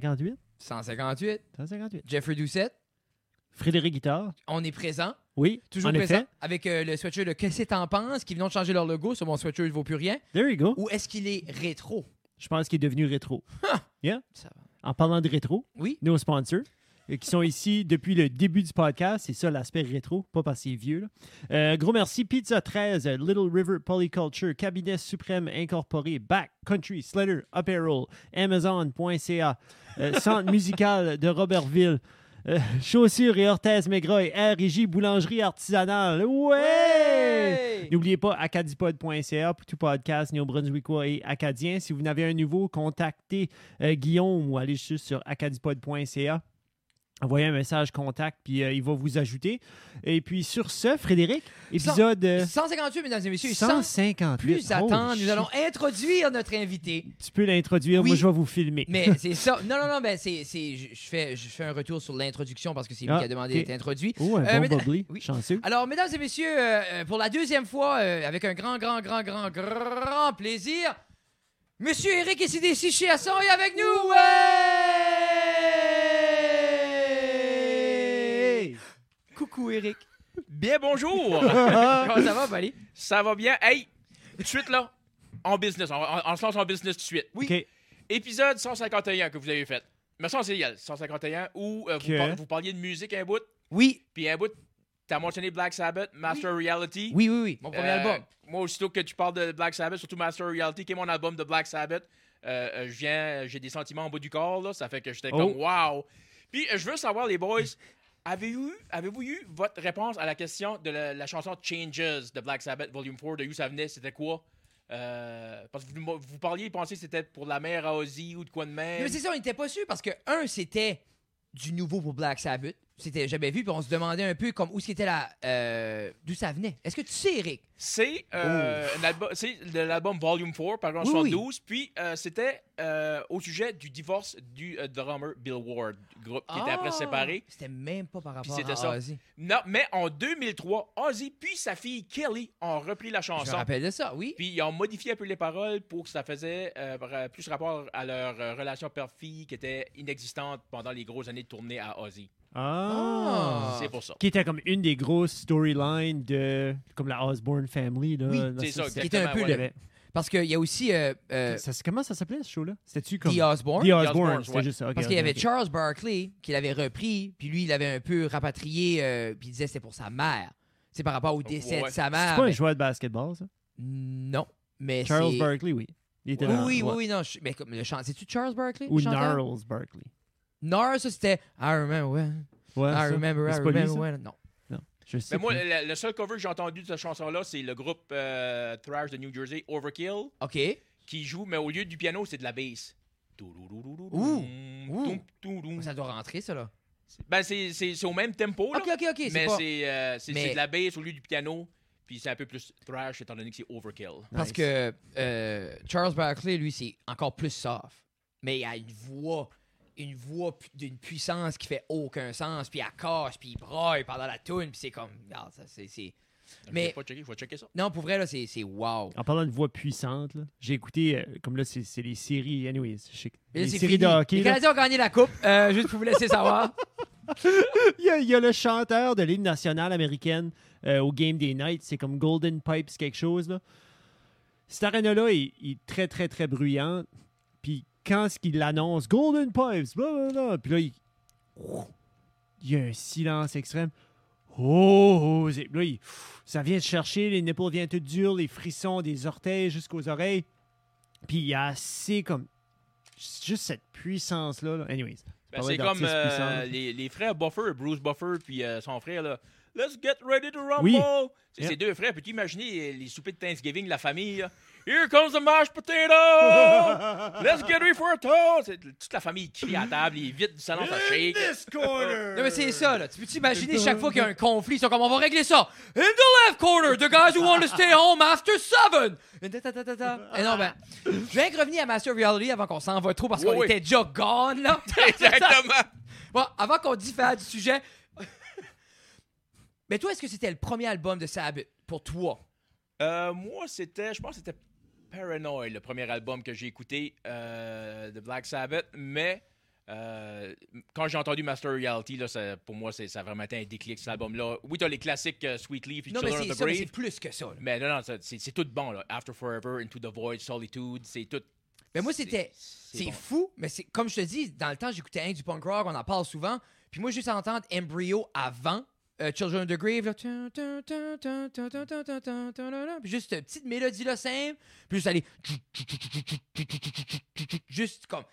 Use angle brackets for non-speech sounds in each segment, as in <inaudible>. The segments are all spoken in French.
158? 158. 158. Jeffrey Doucette, Frédéric Guitard. on est présent. Oui, Toujours en présent. effet. Avec euh, le sweatshirt de Qu'est-ce que t'en penses? Qui vient de changer leur logo sur mon sweatshirt, il vaut plus rien. There you go. Ou est-ce qu'il est rétro? Je pense qu'il est devenu rétro. Ça va. En parlant de rétro, Oui. nos sponsors, qui sont ici depuis le début du podcast. C'est ça l'aspect rétro, pas parce qu'il est vieux. là. Euh, gros merci. Pizza 13, euh, Little River Polyculture, Cabinet Suprême Incorporé, Back Country, Slater, Apparel, Amazon.ca, euh, Centre musical de Robertville. euh, chaussures et orthèses Mégroy, RJ Boulangerie Artisanale. Ouais! N'oubliez pas acadipod.ca pour tout podcast néo-brunswickois et acadien. Si vous n'avez un nouveau, contactez euh, Guillaume ou allez juste sur acadipod.ca. Envoyez un message contact, puis euh, il va vous ajouter. Et puis sur ce, Frédéric, épisode euh, 158, mesdames et messieurs. Sans 158. plus Oh, attendre, nous allons introduire notre invité. Tu peux l'introduire, Oui. moi je vais vous filmer. Mais c'est ça. <laughs> Non, non, non, ben c'est, je, fais, je fais un retour sur l'introduction parce que c'est lui Ah, qui a demandé d'être introduit. Oh, un Euh, bon oui. chanceux. Alors, mesdames et messieurs, euh, euh, pour la deuxième fois, euh, avec un grand, grand, grand, grand, grand plaisir, Monsieur Eric CDC chez Asson est avec nous. Ouais! Coucou Eric. Bien bonjour! <laughs> Comment ça va, Bali? ça va bien? Hey, tout de suite là, en business, on, on- on se lance en business tout de suite. Oui. OK. Épisode 151 que vous avez fait. Mais ça, c'est légal, 151, où euh, vous, Que? par- vous parliez de musique un bout, Oui. puis un bout, t'as mentionné Black Sabbath, Master Reality. Oui, oui, oui. Mon premier Euh, album. Moi, aussitôt que tu parles de Black Sabbath, surtout Master Reality, qui est mon album de Black Sabbath, euh, euh, je viens, j'ai des sentiments en bas du corps, là, ça fait que j'étais Oh. comme wow. Puis euh, je veux savoir, les boys, avez-vous eu votre réponse à la question de la, la chanson Changes de Black Sabbath Volume 4, de où ça venait, c'était quoi? Euh, parce que vous, vous parliez, pensez que c'était pour la mère à Ozzy ou de quoi de même. Mais c'est ça, on n'était pas sûr parce que, un, c'était du nouveau pour Black Sabbath. C'était jamais vu, puis on se demandait un peu comme où c'était euh, d'où ça venait. Est-ce que tu sais, Eric? C'est euh, de l'album Volume 4, par exemple, Oui, oui. 72. Puis euh, c'était au sujet du divorce du drummer Bill Ward, groupe qui était après Ah! séparé. C'était même pas par rapport à ça. Ozzy. Non, mais en 2003, Ozzy puis sa fille Kelly ont repris la Je me chanson. rappelle de ça, oui. Puis ils ont modifié un peu les paroles pour que ça faisait plus rapport à leur relation père-fille qui était inexistante pendant les grosses années de tournée à Ozzy. Ah. C'est pour ça. Qui était comme une des grosses storylines de comme la Osborne Family. Là, Oui, Là, c'est ça, Qui était un exactement, peu ouais. le- Parce qu'il y a aussi euh, euh, ça- comment ça s'appelait ce show-là? C'était-tu comme The Osborne? The Osbournes, Osborne, c'était ouais. juste ça. ok, Parce qu'il y ok, avait ok. Charles Barkley qui l'avait repris, puis lui, il l'avait un peu rapatrié, euh, puis il disait que c'était pour sa mère. C'est par rapport au décès Ouais. de sa C'est mère. pas un mais- joueur de basketball, ça? Non, mais Charles c'est... Barkley, oui. Il était Oui, dans- oui, oui, ouais. oui, non. je- Mais comme le chant, c'est-tu Charles Barkley? Ou le chanteur? Gnarls Barkley. Gnarls, ça, c'était I remember when. Ouais, I ça. remember, I lui, remember when. Non. Non, je sais Mais moi, le, le seul cover que j'ai entendu de cette chanson-là, c'est le groupe euh, thrash de New Jersey, Overkill, OK. qui joue, mais au lieu du piano, c'est de la bass. Ouh. Ouh. Ça doit rentrer, ça, là. Ben, c'est au même tempo, là, OK, OK, OK. C'est mais pas... c'est euh, c'est- Mais- c'est de la bass au lieu du piano, puis c'est un peu plus thrash étant donné que c'est Overkill. Parce Nice. que euh, Charles Barkley, lui, c'est encore plus soft. Mais il a une voix, une voix pu- d'une puissance qui fait aucun sens, puis elle cache, puis il braille pendant la tune, puis c'est comme... regarde, ça, c'est... c'est- Mais- Faut checker, faut checker ça. Non, pour vrai, là, c'est c'est wow. En parlant de voix puissante, là, j'ai écouté, euh, comme là, c'est c'est les séries, anyways, je les séries fini. de hockey. Les là. Canadiens ont gagné la coupe, euh, juste pour vous laisser savoir. <laughs> <laughs> Il y, a, il y a le chanteur de l'hymne nationale américaine euh, au Game des Nights, c'est comme Golden Pipes quelque chose. Là. Cette arène-là est, est très, très, très bruyante. Puis quand ce qu'il l'annonce, Golden Pipes, blablabla, puis là, il... il y a un silence extrême. Oh, oh, là, il- ça vient te chercher, les nipples viennent tout durs, les frissons des orteils jusqu'aux oreilles. Puis il y a assez comme... Juste cette puissance-là. là. Anyways. Ben, c'est comme euh, les, les frères Buffer, Bruce Buffer, puis euh, son frère, là. Let's get ready to rumble! Oui. C'est ces deux frères. Peux-tu imaginer les soupers de Thanksgiving, la famille? là? Here comes the mashed potato! <laughs> Let's get ready for a toast! Toute la famille crie à table, les vitres du salon, ça shake. Non, mais c'est ça, là. Tu peux t'imaginer chaque fois qu'il y a un conflit, ils sont comme, on va régler ça. In the left corner, the guys who want to stay home after seven. Et ta, ta, ta, ta, ta. Et non, ben, je viens de revenir à Master Reality avant qu'on s'en va trop parce Oui, qu'on oui. était déjà gone, là. <laughs> Exactement! Bon, avant qu'on diffère du sujet. Mais toi, est-ce que c'était le premier album de Sabbath pour toi? Euh, moi, c'était, je pense que c'était Paranoid, le premier album que j'ai écouté euh, de Black Sabbath, mais Euh, quand j'ai entendu Master Reality, là, ça- pour moi, ça a vraiment été un déclic, cet album-là. Oui, t'as les classiques euh, Sweet Leaf et Non, mais Children c'est of the mais Brave. c'est plus que ça. là. Mais non, non, c'est tout bon. Là. After Forever, Into the Void, Solitude, c'est tout. Mais moi, c'était. c'est C'est bon. fou, mais c'est comme je te dis, dans le temps, j'écoutais un du punk rock, on en parle souvent. Puis moi, juste à entendre Embryo avant Children of the Grave, là. Puis juste cette petite mélodie là simple. Puis juste aller. Juste comme.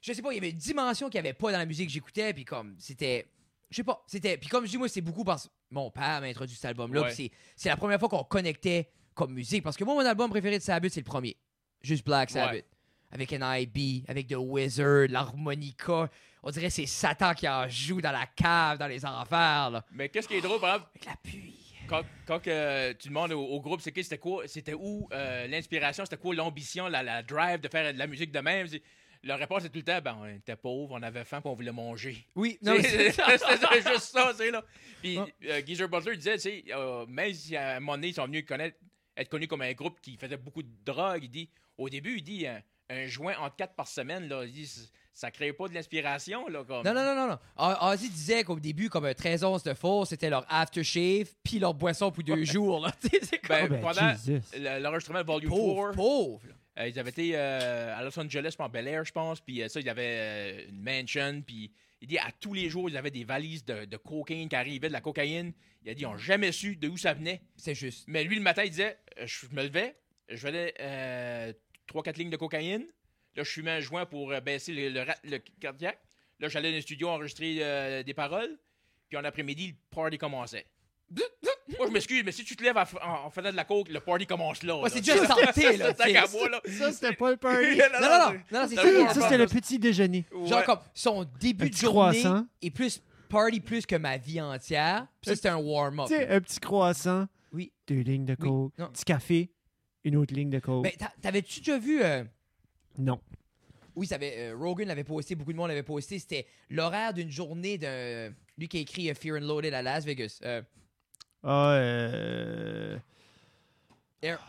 Je sais pas, il y avait une dimension qu'il n'y avait pas dans la musique que j'écoutais. Puis comme, c'était. Je sais pas, c'était. Puis comme je dis, moi, c'est beaucoup parce que mon père m'a introduit cet album-là. Ouais. Puis c'est la première fois qu'on connectait comme musique. Parce que moi, mon album préféré de Sabbath, c'est le premier. Juste Black Sabbath. Ouais. Avec NIB, avec The Wizard, l'harmonica. On dirait que c'est Satan qui en joue dans la cave, dans les enfers, là. Mais qu'est-ce qui est drôle, par exemple, Avec la pluie. quand, quand tu demandes au, au groupe, c'est c'était quoi, c'était où euh, l'inspiration, c'était quoi l'ambition, la, la drive de faire de la musique de même? c'est- Leur réponse est tout le temps, ben, on était pauvres, on avait faim, puis on voulait manger. Oui, <laughs> Non, c'est c'est- <laughs> c'était juste ça, sais, là. Puis Ah. euh, Geezer Butler disait, tu sais, euh, même si à un moment donné, ils sont venus connaître, être connus comme un groupe qui faisait beaucoup de drogue, il dit, au début, il dit, un, un joint entre quatre par semaine, là, il dit, ça crée pas de l'inspiration, là, comme... Non, non, non, non, non. O- Ozzy disait qu'au début, comme un 13 onces de force, c'était leur aftershave, puis leur boisson pour deux jours, là. <laughs> C'est comme... Ben, ben, pendant le- l'enregistrement de Volume pauvre, 4, pauvre. là. Euh, ils avaient été euh, à Los Angeles, en Bel Air, je pense. Puis euh, ça, ils avaient euh, une mansion. Puis il dit à tous les jours, ils avaient des valises de, de cocaïne qui arrivaient, de la cocaïne. Il a dit, ils n'ont jamais su de où ça venait. C'est juste. Mais lui, le matin, il disait, je me levais, je faisais euh, 3-4 lignes de cocaïne. Là, je fumais un joint pour euh, baisser le, le, le cardiaque. Là, j'allais dans le studio enregistrer euh, des paroles. Puis en après-midi, le party commençait. Moi, je m'excuse, mais si tu te lèves en, en- faisant de la coke, le party commence là. Ouais, c'est déjà santé, là. Ça, c'était pas le <laughs> party. Non, non, non, non, c'est Ça, c'était le petit déjeuner. Genre comme son début Un de petit journée croissant. est plus party plus que ma vie entière. Puis ça, c'était un warm-up. Tu sais, un petit croissant, Oui. deux lignes de Oui. coke, Non. petit café, une autre ligne de coke. Mais t'a- t'avais-tu déjà vu... euh, Non. Oui, ça avait, euh, Rogan l'avait posté, beaucoup de monde l'avait posté. C'était l'horaire d'une journée d'un... Lui qui a écrit euh, Fear and Loaded à Las Vegas. Euh, Ah, euh... Air-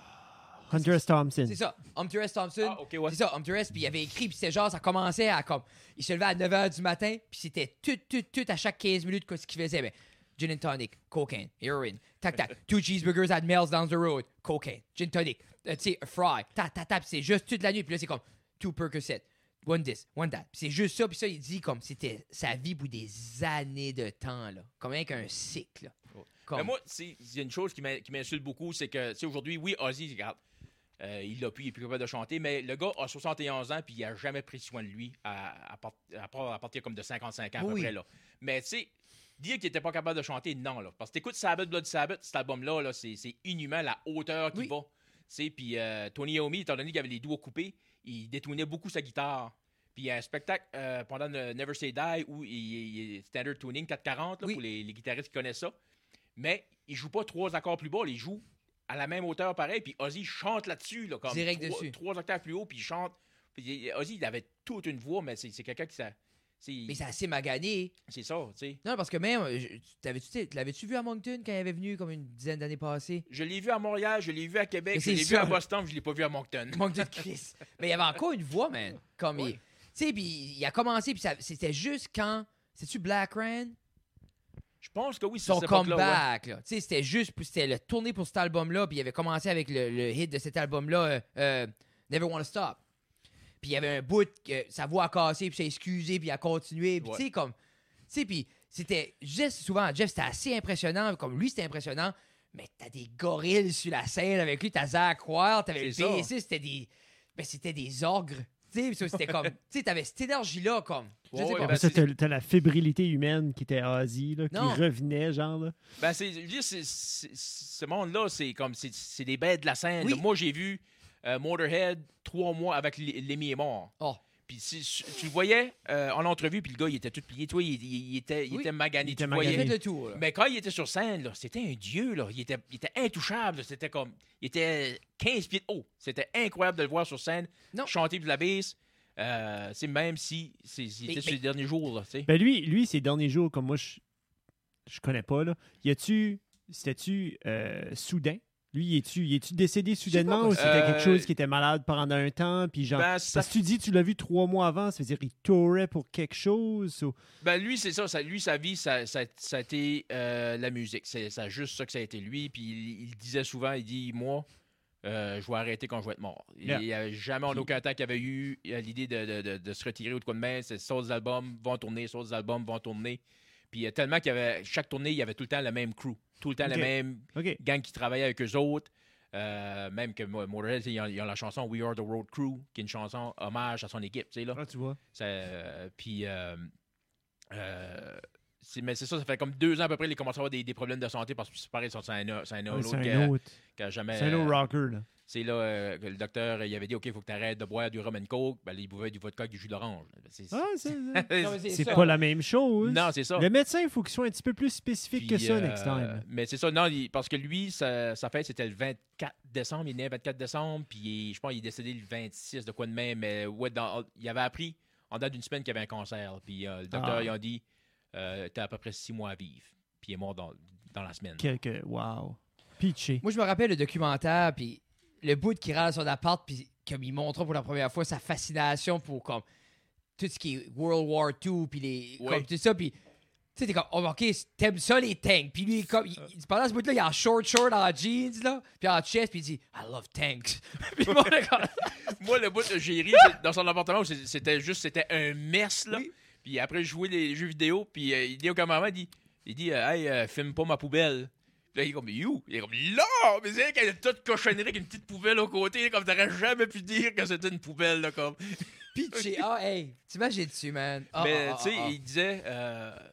Hunter S. Thompson. c'est ça. Hunter S. Thompson. Ah, ok, ouais. C'est ça, Hunter S. Puis il avait écrit, puis c'était genre, ça commençait à comme. Il se levait à 9h du matin, puis c'était tout, tout, tout à chaque 15 minutes ce qu'il faisait. Ben, gin and tonic, cocaine, heroin, tac, tac. Two cheeseburgers at Mel's down the road, cocaine, gin tonic, euh, tu sais, fry, ta, ta, ta. Puis c'est juste toute la nuit. Puis là, c'est comme two Percocet, one this, one that. C'est juste ça. Puis ça, il dit comme c'était sa vie pour des années de temps, là. Comme avec un cycle, là. Comme- Mais moi, c'est- il y a une chose qui m'in- qui m'insulte beaucoup, c'est que, tu sais, aujourd'hui, oui, Ozzy, regarde, euh, il l'a plus, il est plus capable de chanter, mais le gars a 71 ans, puis il a jamais pris soin de lui, à, à, part- à part- à partir comme de 55 ans, à peu près, là. Mais, tu sais, dire qu'il était pas capable de chanter, non, là. Parce que t'écoutes Sabbath, Blood Sabbath, cet album-là, là, c'est inhumain, la hauteur qu'il Oui. va. Puis euh, Tony Iommi, étant donné qu'il avait les doigts coupés, il détournait beaucoup sa guitare. Puis il y a un spectacle euh, pendant le Never Say Die où il, est standard tuning 440 là, Oui. pour les, les guitaristes qui connaissent ça. Mais il joue pas trois accords plus bas, il joue à la même hauteur pareil. Puis Ozzy chante là-dessus, là, comme Direct trois, dessus. trois octaves plus haut, puis il chante. Puis Ozzy, il avait toute une voix, mais c'est quelqu'un qui Mais c'est assez magané. c'est ça, tu sais. Non, parce que même, l'avais-tu vu à Moncton quand il avait venu comme une dizaine d'années passées? Je l'ai vu à Montréal, je l'ai vu à Québec, Mais je l'ai vu à Boston, puis je l'ai pas vu à Moncton. <laughs> Moncton Chris. Mais il y avait encore une voix, man. Comme il. Tu sais, puis il a commencé, puis c'était juste quand. C'est-tu Black Rain? Je pense que oui, c'est Son ouais. comeback, là. Tu sais, c'était juste. C'était le tourné pour cet album-là, puis il avait commencé avec le, le hit de cet album-là, euh, euh, Never Wanna Stop. Puis il y avait un bout que sa voix a cassé, puis s'est excusé, puis il a continué. Puis Ouais. tu sais, comme. Tu sais, puis c'était. Je dis souvent, Jeff, c'était assez impressionnant. Comme lui, c'était impressionnant. Mais t'as des gorilles sur la scène avec lui, t'as Zach Wild, t'avais le. PSC, c'était des. Ben, c'était des ogres. Tu sais, c'était comme. Tu sais, t'avais cette énergie-là, comme. Ouais, ben, ça, t'as la fébrilité humaine qui était Ozzy, là, qui Non. revenait, genre. Là. Ben, c'est, ce monde-là, c'est comme, c'est, c'est des bêtes de la scène. Oui. Moi, j'ai vu euh, Motorhead trois mois avec Lemmy est mort. Oh. Puis si- tu le voyais euh, en entrevue, puis le gars, il était tout plié. Tu vois, il, il- il était, il Oui. était magané. Il tu était magané. le tour, là. Mais quand il était sur scène, là, c'était un dieu. Là. Il, était, il était intouchable. C'était comme. Il était 15 pieds de haut. C'était incroyable de le voir sur scène, Non. chanter de la baisse. Euh, c'est même si c'est, était sur les derniers jours. Là, tu sais. Ben lui, lui, ces derniers jours, comme moi, je, je connais pas, là. Y a-tu. C'était-tu euh, soudain? Lui, es-tu es décédé soudainement pas, ou c'était euh, quelque chose qui était malade pendant un temps? Puis genre, Ben, ça- parce que tu dis tu l'as vu trois mois avant, ça veut dire qu'il tourait pour quelque chose? ou- Ben lui, c'est ça, ça. Lui, sa vie, ça, ça- ça a été euh, la musique. C'est juste ça que ça a été lui. Puis il, il disait souvent, il dit, moi, euh, je vais arrêter quand je vais être mort. Il n'y avait jamais en aucun temps qu'il avait eu euh, l'idée de, de- de- de se retirer ou de quoi de même. C'est les albums vont tourner, les albums vont tourner. Puis euh, tellement qu'il y avait, chaque tournée, il y avait tout le temps le même crew. Tout le temps le même gang qui travaillait avec eux autres. Euh, même que Mo- Motorhead, ils ont, ils ont la chanson We Are the Road Crew, qui est une chanson hommage à son équipe. tu sais, Là. Ah, tu vois. Euh, puis, euh, mais c'est ça, ça fait comme deux ans à peu près, il commence à avoir des, des problèmes de santé parce que c'est pareil, c'est un, un un autre. qui a jamais. C'est un autre rocker, là. C'est là euh, que le docteur il avait dit OK, il faut que tu arrêtes de boire du rum and coke. Ben, il buvait du vodka avec du jus d'orange. C'est- Ah, <laughs> c'est ça. pas la même chose. non, c'est ça. Le médecin, il faut qu'il soit un petit peu plus spécifique que ça euh, next time. Mais c'est ça, non, il- parce que lui, sa, sa fête, c'était le 24 décembre. Il est né le 24 décembre, puis il- je pense qu'il est décédé le 26 de quoi de même. Mais ouais, dans- il avait appris en date d'une semaine qu'il avait un cancer. Puis euh, le docteur, Ah. il a dit euh, T'as à peu près six mois à vivre. Puis il est mort dans, dans la semaine. Quelque... Wow. Pitché. Moi, je me rappelle le documentaire, puis le bout qui râle son appart, puis comme il montre pour la première fois sa fascination pour comme tout ce qui est World War II, puis les Ouais. comme tout ça, puis tu sais, t'es comme, oh, ok, t'aimes ça les tanks, puis lui, comme, il- pendant ce bout-là, il est en short short, en jeans, là, puis en chest, puis il dit, I love tanks. <laughs> puis moi, <laughs> Moi, le bout que j'ai ri dans son appartement, où c'était juste c'était un mess. Là. Oui. Puis après, je jouais les jeux vidéo, puis euh, il dit au cameraman il dit, il dit euh, Hey, euh, filme pas ma poubelle. Là, il est comme, you? Il est comme, là! Mais c'est qu'elle est toute cochonnerie avec une petite poubelle au côté, comme t'aurais jamais pu dire que c'était une poubelle, là, comme. pitché, ah, hey, t'imagines dessus, man? Ah, Mais, ah, tu sais, ah, il disait, euh, tu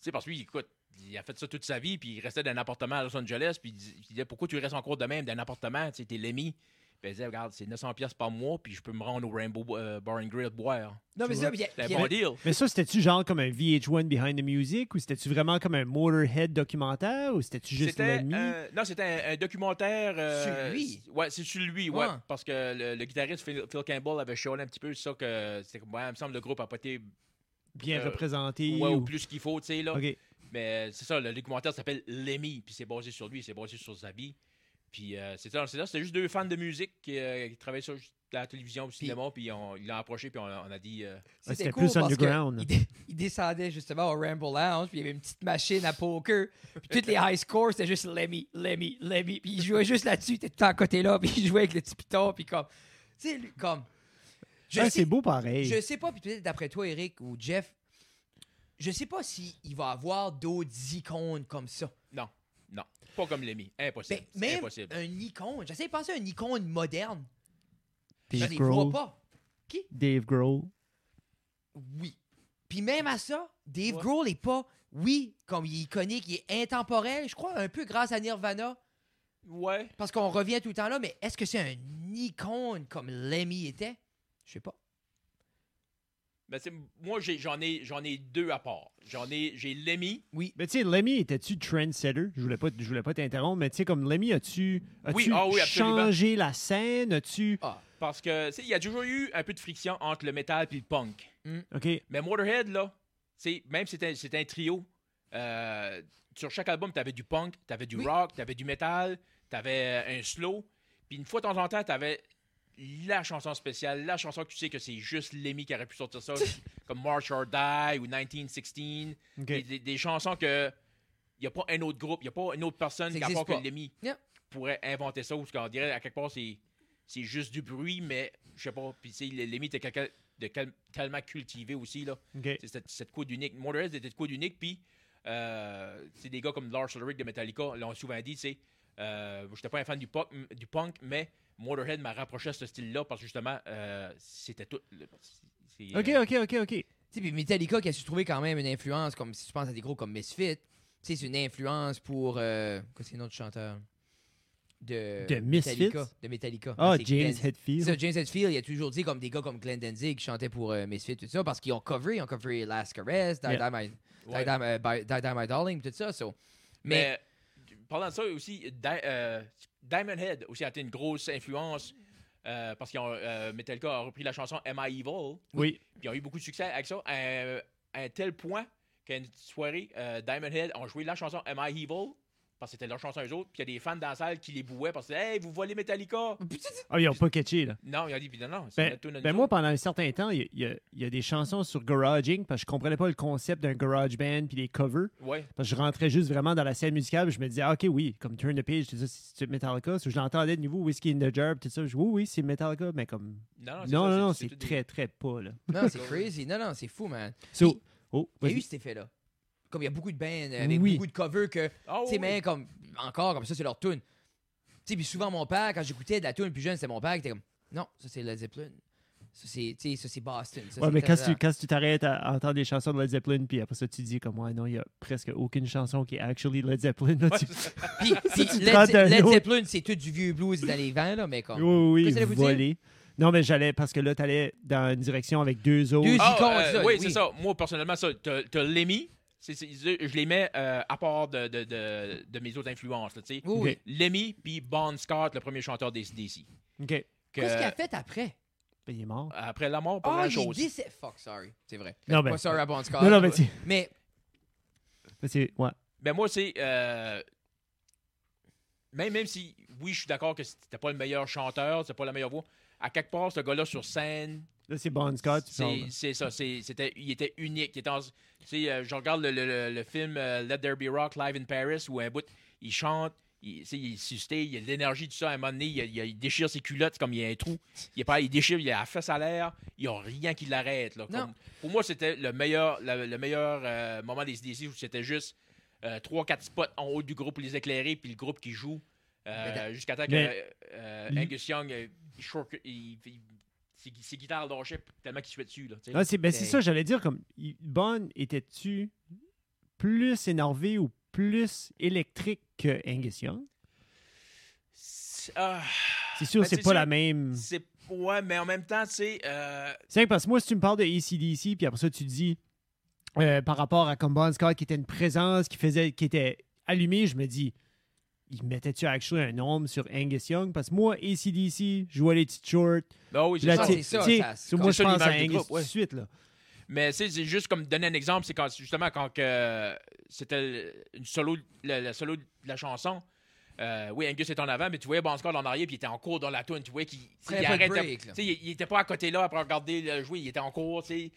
sais, parce que lui, écoute, il a fait ça toute sa vie, puis il restait dans un appartement à Los Angeles, puis il dis- il disait, pourquoi tu restes encore de même dans un appartement, tu sais, t'es l'ami. Puis il disait, regarde, c'est 900$ piastres par mois, puis je peux me rendre au Rainbow euh, Bar and Grill boire. Non, mais tu ça, vois? puis il y a- C'est un bon deal. Mais ça, c'était-tu genre comme un VH1 Behind the Music ou c'était-tu vraiment comme un Motorhead documentaire ou c'était-tu juste C'était l'ami? euh, non, c'était un, un documentaire. euh, Sur lui? Ouais, c'est sur lui, ouais. Ouais. Parce que le, le guitariste Phil, Phil Campbell avait chialé un petit peu ça que c'était comme, ouais, il me semble que le groupe a pas été Bien euh, représenté? ouais, ou- au plus qu'il faut, tu sais, là. OK. Mais c'est ça, le documentaire s'appelle Lemmy, puis c'est basé sur lui, c'est basé sur sa vie. Puis euh, c'est ça, c'est ça, c'était juste deux fans de musique qui, euh, qui travaillaient sur la télévision, au cinéma, puis on- ils l'ont approché, puis on, a- on a dit. euh, c'était cool plus parce que underground. Il, il descendait justement au Ramble Lounge, puis il y avait une petite machine à poker. Puis toutes les high scores, c'était juste Lemmy, Lemmy, Lemmy. Puis il jouait juste là-dessus, il était tout à côté là, puis il jouait avec le petit piton, puis comme. Tu sais, lui, comme. Je Ouais, sais- c'est beau pareil. Je sais pas, puis peut-être d'après toi, Eric ou Jeff, je sais pas s'il va avoir d'autres icônes comme ça. Non, pas comme Lemmy, impossible. Ben, même impossible. un icône. J'essaie de penser à une icône moderne. Dave je les vois pas. Dave Grohl. Oui. Puis même à ça, Dave Ouais. Grohl est pas, oui, comme il est iconique, il est intemporel, je crois un peu grâce à Nirvana, Ouais. parce qu'on revient tout le temps là, mais est-ce que c'est un icône comme Lemmy était? Je sais pas. Ben, moi, j'en ai, j'en ai deux à part. J'en ai, j'ai Lemmy. Oui. Mais tu sais, Lemmy, étais-tu trendsetter? Je voulais pas, je voulais pas t'interrompre, mais tu sais, comme Lemmy, as-tu as Oui, ah oui, changé la scène? As-tu... Ah, Parce que, tu sais, il y a toujours eu un peu de friction entre le métal et le punk. OK. Mais Motorhead, là, même si c'était c'était un trio, euh, sur chaque album, tu avais du punk, tu avais du Oui. rock, tu avais du metal, tu avais un slow. Puis une fois de temps en temps, tu avais la chanson spéciale, la chanson que tu sais que c'est juste Lemmy qui aurait pu sortir ça, <laughs> comme March or Die ou 1916. OK. Des, des- des chansons que il n'y a pas un autre groupe, il n'y a pas une autre personne qui pas. que Lemmy pourrait inventer ça ou ce qu'on dirait à quelque part c'est c'est juste du bruit mais je sais pas puis tu sais Lemmy était quelqu'un de tellement cultivé aussi là c'est cette, cette coude unique Motorhead était de coude unique puis euh, c'est des gars comme Lars Ulrich de Metallica l'ont souvent dit c'est euh, j'étais pas un fan du punk, du punk mais Motorhead m'a rapproché à ce style là parce que justement euh, c'était tout le- c'est- OK, euh, OK, OK, OK. Tu sais, puis Metallica qui a su trouver quand même une influence, comme si tu penses à des groupes comme Misfit, tu sais, c'est une influence pour. Euh, quoi, c'est le nom du chanteur? De? Metallica. De Metallica. Ah, C'est James Glenn- C'est Hetfield. ça, James Hetfield, il a toujours dit comme des gars comme Glenn Danzig qui chantaient pour euh, Misfit, tout ça, parce qu'ils ont cover, ils ont cover Last Caress, Die, Yeah. Die, My, ouais. Die, Die, My- By- Die, Die My Darling, tout ça. so. Mais, Mais, parlant de ça aussi, Di- euh, Diamond Head aussi a été une grosse influence euh, parce ont euh, Metallica a repris la chanson Am I Evil? Oui. Puis ils ont eu beaucoup de succès avec ça, à, à un tel point qu'à une soirée, euh, Diamond Head ont joué la chanson Am I Evil? Parce que c'était leur chanson eux autres, puis il y a des fans dans la salle qui les bouaient parce que Hey, vous volez Metallica! Ah, ils ont pas catché, là. Non, ils ont dit, puis non, non, c'est Ben, ben moi, pendant un certain temps, il y, a- y y des chansons sur Garaging parce que je comprenais pas le concept d'un garage band puis les covers. Ouais. Parce que je rentrais juste vraiment dans la scène musicale puis je me disais, ah, OK, oui, comme Turn the Page, tout ça, c'est Metallica. So, je l'entendais de nouveau, Whiskey in the Jar, tout ça. Je dis, oui, oui, c'est Metallica, mais comme. Non, Non, non, c'est des- très, très pas, là. Non, c'est <laughs> crazy. Non, non, c'est fou, man. So, Puis, oh, Il y a eu cet effet-là. Comme il y a beaucoup de bands avec Oui. beaucoup de covers que, Ah, tu sais, oui. mais comme, encore, comme ça, c'est leur tune. Tu sais, puis souvent, mon père, quand j'écoutais de la tune plus jeune, c'était mon père qui était comme, non, ça c'est Led Zeppelin. Ça c'est, tu sais, ça c'est Boston. Ça, Ouais, c'est mais quand ta-ta-ta. tu, quand tu t'arrêtes à entendre des chansons de Led Zeppelin, puis après ça, tu dis comme, ouais, non, il y a presque aucune chanson qui est actually Led Zeppelin. Là, tu- <laughs> Puis, puis tu te Led, rends d'un Led autre. Zeppelin, c'est tout du vieux blues des années 20, là, mais comme. Oui, Qu'est-ce que oui, vous dire? voler. Non, mais j'allais, parce que là, t'allais dans une direction avec deux autres. Deux Ah, icônes, euh, ça, oui, oui. c'est ça. Moi, personnellement, ça, t'as t'as Lemmy. C'est- c'est- je les mets euh, à part de, de, de, de mes autres influences. là, tu sais. Oui. Lemmy puis Bon Scott, le premier chanteur des DC. OK. Que, Qu'est-ce qu'il a fait après? Ben, il est mort. Après la mort, pas Ah, est grand-chose. décédé. Fuck, sorry. C'est vrai. Non, Pas ben- sorry à Bon Scott. non, non, mais tu- Mais, ben, c'est. Ouais. Ben moi, c'est. euh, même, même si, oui, je suis d'accord que c'était pas le meilleur chanteur, c'était pas la meilleure voix, à quelque part, ce gars-là sur scène, Là, c'est Bon Scott. c'est ça. C'était, il était unique. Il était en- tu sais, euh, je regarde le, le- le- le film euh, Let There Be Rock Live in Paris où un bout, il chante. Il, il est suscité, il y a de l'énergie, tout ça. À un moment donné, il, il- il déchire ses culottes comme il y a un trou. Il, est il déchire, il a la fesse à l'air. Il n'y a rien qui l'arrête. pour moi, c'était le meilleur, le, le meilleur euh, moment des CDC où c'était juste 3-4 spots en haut du groupe pour les éclairer, puis le groupe qui joue. euh, Jusqu'à temps que euh, Angus Young, euh, il short- il- il- ses, ses guitares lâchaient tellement qu'il suait dessus. Là. Ah, c'est ben, ça, j'allais dire. comme il- Bon, étais-tu plus énervé ou plus électrique que Angus Young? C'est ah, C'est sûr, Ben, c'est pas sûr. la même. c'est ouais, mais en même temps, tu sais, euh, C'est vrai que parce que moi, si tu me parles de ACDC, puis après ça, tu dis euh, par rapport à comme Bon Scott qui était une présence, qui faisait, qui était allumé, je me dis, il mettait-tu actually un nombre sur Angus Young? Parce que moi, ACDC, je vois les petites shorts. ben oui, c'est ça. tu c'est ça, ça, moi, je pense à Angus groupe, tout de suite. Là. Mais c'est juste comme donner un exemple, c'est quand justement quand que c'était une solo, le solo de la chanson. Euh, oui, Angus est en avant, mais tu voyais Bon Scott en arrière, puis il était en cours dans la tune. Tu voyais qu'il il arrêtait- il, il était pas à côté là après regarder le jouer, il était en cours, tu sais.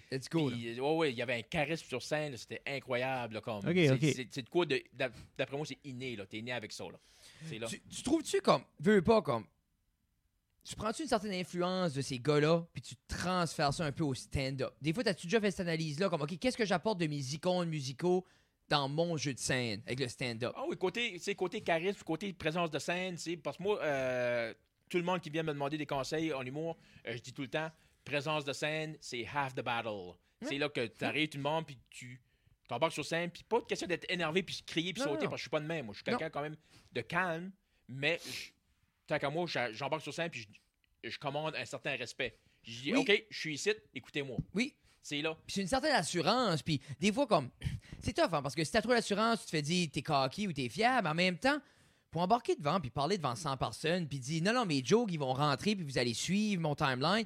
là. Puis, ouais, ouais, il y avait un charisme sur scène, c'était incroyable. là, comme, c'est, ok. c'est- c'est de quoi, de- d'après moi, c'est inné. Là, t'es né avec ça. Là. C'est là. Tu, tu trouves-tu comme, veux pas comme, tu prends-tu une certaine influence de ces gars-là, puis tu transfères ça un peu au stand-up? Des fois, t'as-tu déjà fait cette analyse-là, comme, OK, qu'est-ce que j'apporte de mes icônes musicaux dans mon jeu de scène avec le stand-up? Ah oui, côté, c'est côté charisme, côté présence de scène, c'est parce que moi, euh, tout le monde qui vient me demander des conseils en humour, euh, je dis tout le temps, présence de scène, c'est half the battle. C'est là que tu arrives tout le monde, puis tu t'embarques sur scène, puis pas de question d'être énervé, puis crier, puis Non, sauter, non. parce que je suis pas de même. Moi, je suis quelqu'un quand même de calme, mais je- tant qu'à moi, j'embarque sur scène, puis je, je commande un certain respect. Je dis, Oui. OK, je suis ici, écoutez-moi. Oui, C'est là. Puis c'est une certaine assurance. Puis des fois, comme. <clears throat> C'est tough, hein, parce que si t'as trop d'assurance, tu te fais dire t'es cocky ou t'es fiable. En même temps, pour embarquer devant puis parler devant 100 personnes, puis dire non, non, mes jokes, ils vont rentrer, puis vous allez suivre mon timeline,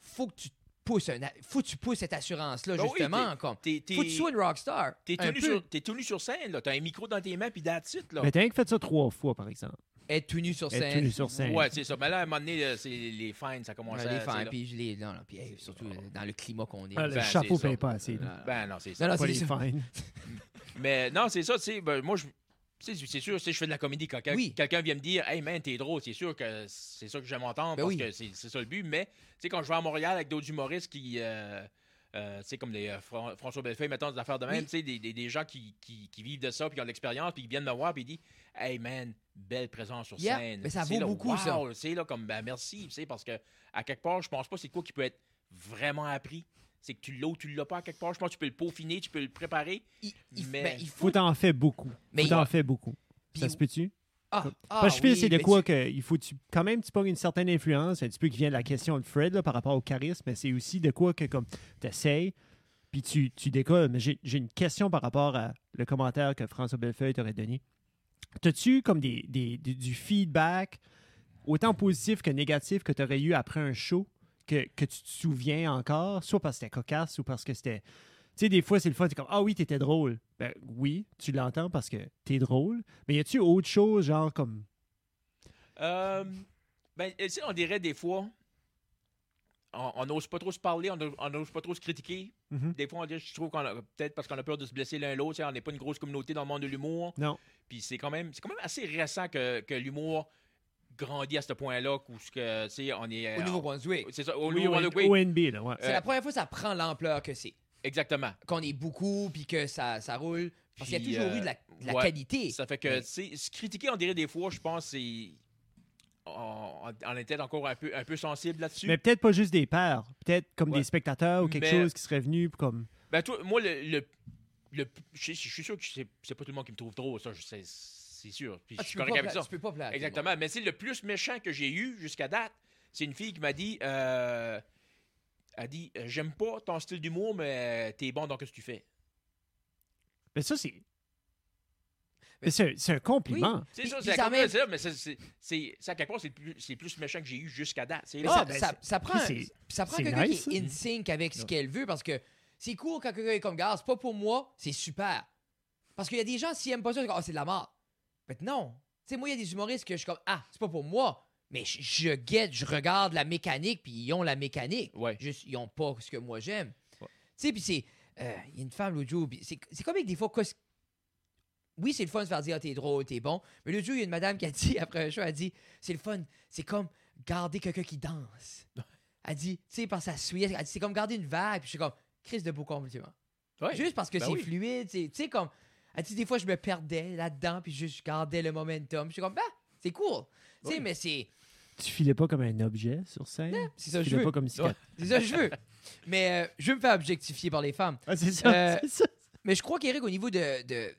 faut que tu pousses, un, faut que tu pousses cette assurance-là, Ben oui, justement. comme. T'es, t'es, Faut que tu sois une rockstar. t'es un tenu sur, t'es tenu sur scène, là. T'as un micro dans tes mains, puis that's it, là. Mais t'as rien que fait ça trois fois, par exemple. Être tout nu sur Être scène. tenu sur scène. Ouais, c'est ça. Mais là, à un moment donné, c'est les fines, ça commence Ouais, à. les fans, puis je les. Non, non, puis hey, surtout euh, dans le climat qu'on est. Ah, le Ben, chapeau paye pas assez. là. Ben non, c'est ça. Non, non, Pas les ça. fines. <laughs> Mais non, c'est ça, tu sais. Ben, moi, je. C'est sûr, si je fais de la comédie, quand Oui. quelqu'un vient me dire Hey man, t'es drôle, c'est sûr que c'est ça que j'aime entendre Ben parce oui. que c'est c'est ça le but. Mais, tu sais, quand je vais à Montréal avec d'autres humoristes qui. euh, euh, tu sais, comme des euh, Fran- François Bellefeuille, mettons des affaires de même, Oui. tu sais, des, des- des gens qui, qui- qui vivent de ça, puis qui ont de l'expérience, puis qui viennent me voir, puis ils disent Hey man, belle présence sur Yeah, scène. mais ça C'est vaut là, beaucoup, ça. wow, C'est là, comme, ben merci, tu sais, parce que à quelque part, je pense pas que c'est quoi qui peut être vraiment appris. C'est que tu l'as ou tu l'as pas à quelque part. Je pense que tu peux le peaufiner, tu peux le préparer. Il, il- Mais- ben, il faut. T'en faire beaucoup. Mais Faut il- t'en faire beaucoup. Ça se peut-tu? Ah, ah, Parce que je fais, oui, c'est de quoi tu- que il faut tu, quand même tu pognes une certaine influence, un petit peu qui vient de la question de Fred là, par rapport au charisme, mais c'est aussi de quoi que comme tu essayes, puis tu, tu décolles. Mais j'ai j'ai une question par rapport à le commentaire que François Bellefeuille t'aurait donné. T'as-tu comme des, des- des- du feedback, autant positif que négatif, que tu aurais eu après un show, que, que tu te souviens encore, soit parce que c'était cocasse ou parce que c'était sais, des fois, c'est le fun. C'est comme, ah oui, t'étais drôle. Ben oui, tu l'entends parce que t'es drôle. Mais y a-tu autre chose, genre comme. Euh, ben, tu sais, on dirait des fois, on n'ose pas trop se parler, on n'ose- pas trop se critiquer. Mhm. Des fois, on dirait, je trouve qu'on a peut-être parce qu'on a peur de se blesser l'un l'autre. tu On n'est pas une grosse communauté dans le monde de l'humour. Non. Puis c'est quand même, c'est quand même assez récent que, que l'humour grandit à ce point-là, où ce que, tu sais, on est. Au Nouveau-Brunswick. C'est ça, au Oui, Nouveau-Brunswick. au NB, là, ouais. C'est Euh, la première fois que ça prend l'ampleur que c'est. Exactement. Qu'on est beaucoup, puis que ça, ça roule. Parce qu'il y a toujours euh, eu de la, de la ouais. qualité. Ça fait que, sais, se critiquer, on dirait des fois, je pense, c'est. On, on était encore un peu, un peu sensible là-dessus. Mais peut-être pas juste des pairs. Peut-être comme Ouais. des spectateurs ou quelque Mais- chose qui serait venu comme. Ben, toi, moi, le. le, le- je, suis sûr que c'est c'est pas tout le monde qui me trouve trop, ça, je sais- c'est sûr. Puis Ah, je suis correct avec pla- ça. Tu peux pas plaire. Exactement. Mais c'est le plus méchant que j'ai eu jusqu'à date. C'est une fille qui m'a dit euh, Elle dit euh, J'aime pas ton style d'humour, mais t'es bon dans ce que tu fais. Mais ça, c'est. Mais c'est un- c'est un compliment. C'est ça, c'est ça la- même- c'est ça, mais c'est- c'est- c'est ça, à quelque part, c'est le plus, c'est le plus méchant que j'ai eu jusqu'à date. C'est Mais là. ça, ben, ça- c'est- ça prend, ça prend c'est quelqu'un nice, qui est in sync avec ce qu'elle veut parce que c'est cool quand quelqu'un est comme gars, c'est pas pour moi, c'est super. Parce qu'il y a des gens, s'ils aiment pas ça, c'est comme, Ah, c'est de la mort. Mais non. Tu sais, moi, il y a des humoristes que je suis comme, ah, c'est pas pour moi. Mais je, je guette, je regarde la mécanique, puis ils ont la mécanique. Ouais. Juste, ils ont pas ce que moi j'aime. Ouais. Tu sais, puis c'est. euh, Il y a une femme l'autre jour, c'est comme des fois. Oui, c'est le fun de se faire dire, ah, t'es drôle, t'es bon. Mais l'autre jour, il y a une madame qui a dit, <laughs> après un show, elle a dit, c'est le fun, c'est comme garder quelqu'un qui danse. Elle dit, tu sais, par sa suite, elle dit, c'est comme garder une vague. Puis je suis comme, Chris de beau compliment. Ouais. Juste parce que Ben c'est oui. fluide, tu sais, comme. Elle dit, des fois, je me perdais là-dedans, puis juste je gardais le momentum. Je suis comme, bah, c'est cool. Tu sais, Oui. mais c'est. Tu filais pas comme un objet sur scène? C'est ça que Tu je filais veux. pas comme. Ouais. C'est ça que je veux. <laughs> Mais euh, je veux me faire objectifier par les femmes. Ah, c'est ça. Euh, c'est ça. Mais je crois qu'Éric, au niveau de. de-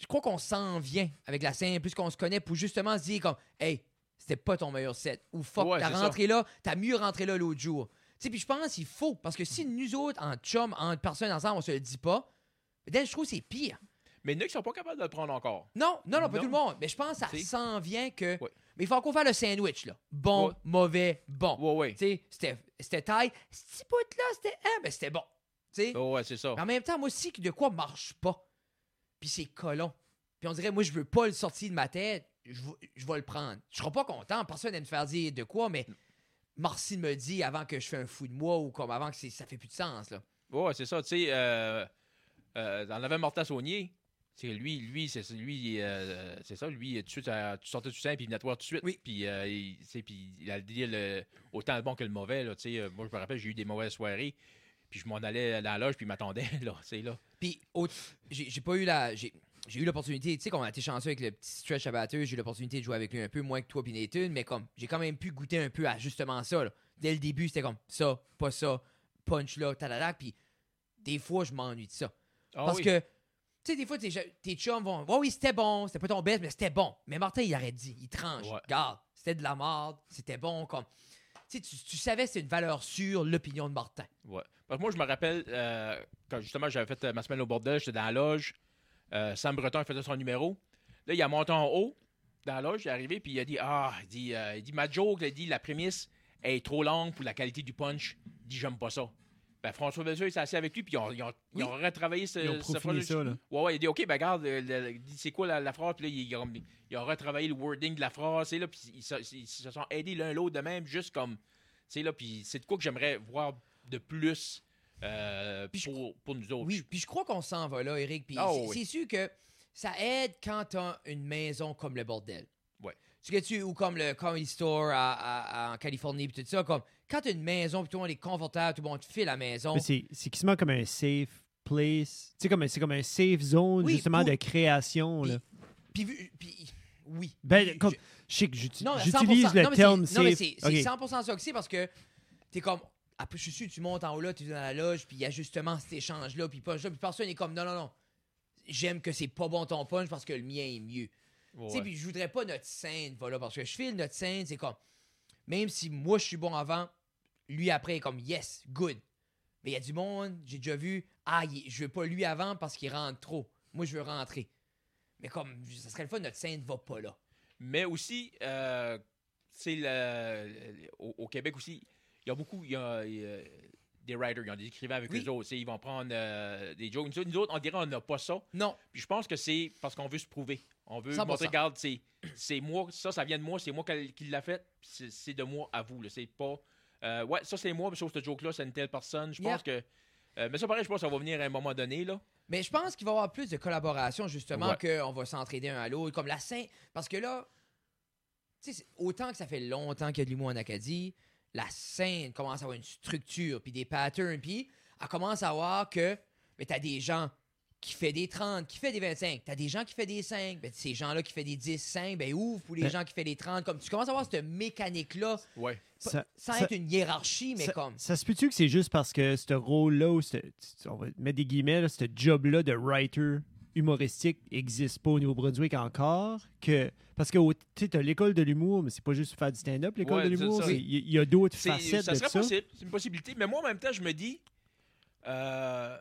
je crois qu'on s'en vient avec la scène, plus qu'on se connaît, pour justement se dire comme, hey, c'était pas ton meilleur set. Ou fuck, Ouais, t'as ça. rentré là, t'as mieux rentré là l'autre jour. Tu sais, puis je pense qu'il faut, parce que si nous autres, en chum, en personnes ensemble, on se le dit pas, peut-être je trouve que c'est pire. Mais il y en a qui sont pas capables de le prendre encore. Non, non, non, pas Non. tout le monde. Mais je pense que ça s'en vient que. Ouais. Mais il faut encore faire le sandwich, là. Bon, Ouais. mauvais, bon. Ouais, ouais. Tu sais, c'était- c'était taille. Ce petit bout-là, c'était. Ah, ben c'était bon. Tu sais. Ouais, ouais, c'est ça. Mais en même temps, moi aussi, de quoi marche pas? Puis c'est colon. Puis on dirait, moi, je veux pas le sortir de ma tête. Je vais, je vais le prendre. Je serai pas content. Personne n'aime me faire dire de quoi, mais Marcy me dit avant que je fais un fou de moi ou comme avant que c'est- ça fait plus de sens. Là. Ouais, c'est ça. Tu sais, euh, euh, dans l'avant Morta Saunier, lui, lui, c'est lui, euh, c'est ça, lui, tout de suite, euh, tu sortais du sein, puis il venait te voir tout de suite. Oui. Puis, euh, il, tu puis il a dit le- autant le bon que le mauvais. Là, tu euh, moi, je me rappelle, j'ai eu des mauvaises soirées, puis je m'en allais dans la loge, puis il m'attendait. <laughs> Là, tu là. Puis j'ai pas eu la. J'ai j'ai eu l'opportunité, tu sais, qu'on a été chanceux avec le petit stretch à batteur, j'ai eu l'opportunité de jouer avec lui un peu moins que toi puis Nathan, mais comme j'ai quand même pu goûter un peu à justement ça. là. Dès le début, c'était comme ça, pas ça, punch là, talala, puis des fois, je m'ennuie de ça. Ah Parce oui. que, tu sais, des fois, tes, tes chums vont. Ouais, oui, c'était bon, c'était pas ton best, mais c'était bon. Mais Martin, il aurait dit, il tranche. Ouais. Regarde, c'était de la merde, c'était bon. comme Tu tu, tu savais que c'était une valeur sûre, l'opinion de Martin. Ouais. Parce que moi, je me rappelle, euh, quand justement j'avais fait euh, ma semaine au bordel, j'étais dans la loge. euh, Sam Breton il faisait son numéro. Là, il a monté en haut dans la loge, il est arrivé, puis il a dit Ah, il dit, il dit ma joke, il dit la prémisse est trop longue pour la qualité du punch. Il dit J'aime pas ça. Ben, François Belleux, il s'est assis avec lui, puis ils ont, ils ont, ils ont retravaillé ce, Ils ont ce ça, là. Ouais, ouais, il a dit OK, ben regarde, c'est quoi la, la phrase, puis là, il, il a, il a retravaillé le wording de la phrase, et là, puis ils, se- ils se sont aidés l'un l'autre de même, juste comme. Tu sais, là, puis c'est de quoi que j'aimerais voir de plus euh, Puis je- pour, pour nous autres. Oui, puis je crois qu'on s'en va là, Eric. Puis Ah, c'est oui. c'est sûr que ça aide quand t'as une maison comme le bordel. Ouais. Tu sais, tu ou comme le Comedy Store à- à- à- en Californie, puis tout ça, comme quand t'as une maison, puis tout le monde est confortable, tout le monde te file à la maison. Mais c'est c'est quasiment comme un safe place? Tu sais, comme, c'est comme un safe zone, Oui, justement, pour- de création. Puis- là. Puis, vu- puis oui. Ben, Puis comme, je- sais que j'uti- Non, mais j'utilise 100%. le Non, terme c'est- non, mais safe. c'est c'est Ok. 100% ça que c'est parce que t'es comme. Après, je suis sûr, tu montes en haut là, tu es dans la loge, puis il y a justement cet échange-là, puis punch là, puis personne est comme non, non, non. J'aime que c'est pas bon ton punch parce que le mien est mieux. Ouais. Tu sais, puis je voudrais pas notre scène, voilà, parce que je file notre scène, c'est comme. Même si moi je suis bon avant, lui après est comme yes, good. Mais il y a du monde, j'ai déjà vu, ah, il- je veux pas lui avant parce qu'il rentre trop. Moi je veux rentrer. Mais comme, ça serait le fun, notre scène va pas là. Mais aussi, euh, c'est le, au, au Québec aussi, il y a beaucoup, il y a, il y a des writers, ils ont des écrivains avec Oui. eux autres. Ils vont prendre euh, des jokes. Nous, autres- nous autres, on dirait on n'a pas ça. Non. Puis je pense que c'est parce qu'on veut se prouver. On veut 100%. montrer, regarde, c'est, c'est moi, ça, ça vient de moi, c'est moi qui, l'a fait, c'est, c'est de moi à vous. Là. C'est pas. Euh, ouais, ça c'est moi, mais sauf ce joke-là, c'est une telle personne. Je Yeah. pense que. euh, mais ça, pareil, je pense que ça va venir à un moment donné. Là. Mais je pense qu'il va y avoir plus de collaboration, justement, Ouais. qu'on va s'entraider un à l'autre. Comme la scène. Parce que là, autant que ça fait longtemps qu'il y a de l'humour en Acadie, la scène commence à avoir une structure, puis des patterns, puis elle commence à voir que mais t'as des gens qui fait des 30, qui fait des 25, t'as des gens qui fait des 5, ben, ces gens-là qui fait des 10, 5, ben ouvre pour les Ben- gens qui fait des 30. Comme tu commences à avoir cette mécanique-là, Ouais. Ça- sans ça- être une hiérarchie, mais ça, comme. ça se peut-tu que c'est juste parce que ce rôle-là, ou ce- on va mettre des guillemets, là, ce job-là de writer humoristique n'existe pas au Nouveau-Brunswick encore, que parce que tu sais, t'as l'école de l'humour, mais c'est pas juste faire du stand-up, l'école Ouais, de l'humour. Il y, a d'autres facettes ça serait possible, c'est une possibilité. Mais moi, en même temps, je me dis, euh,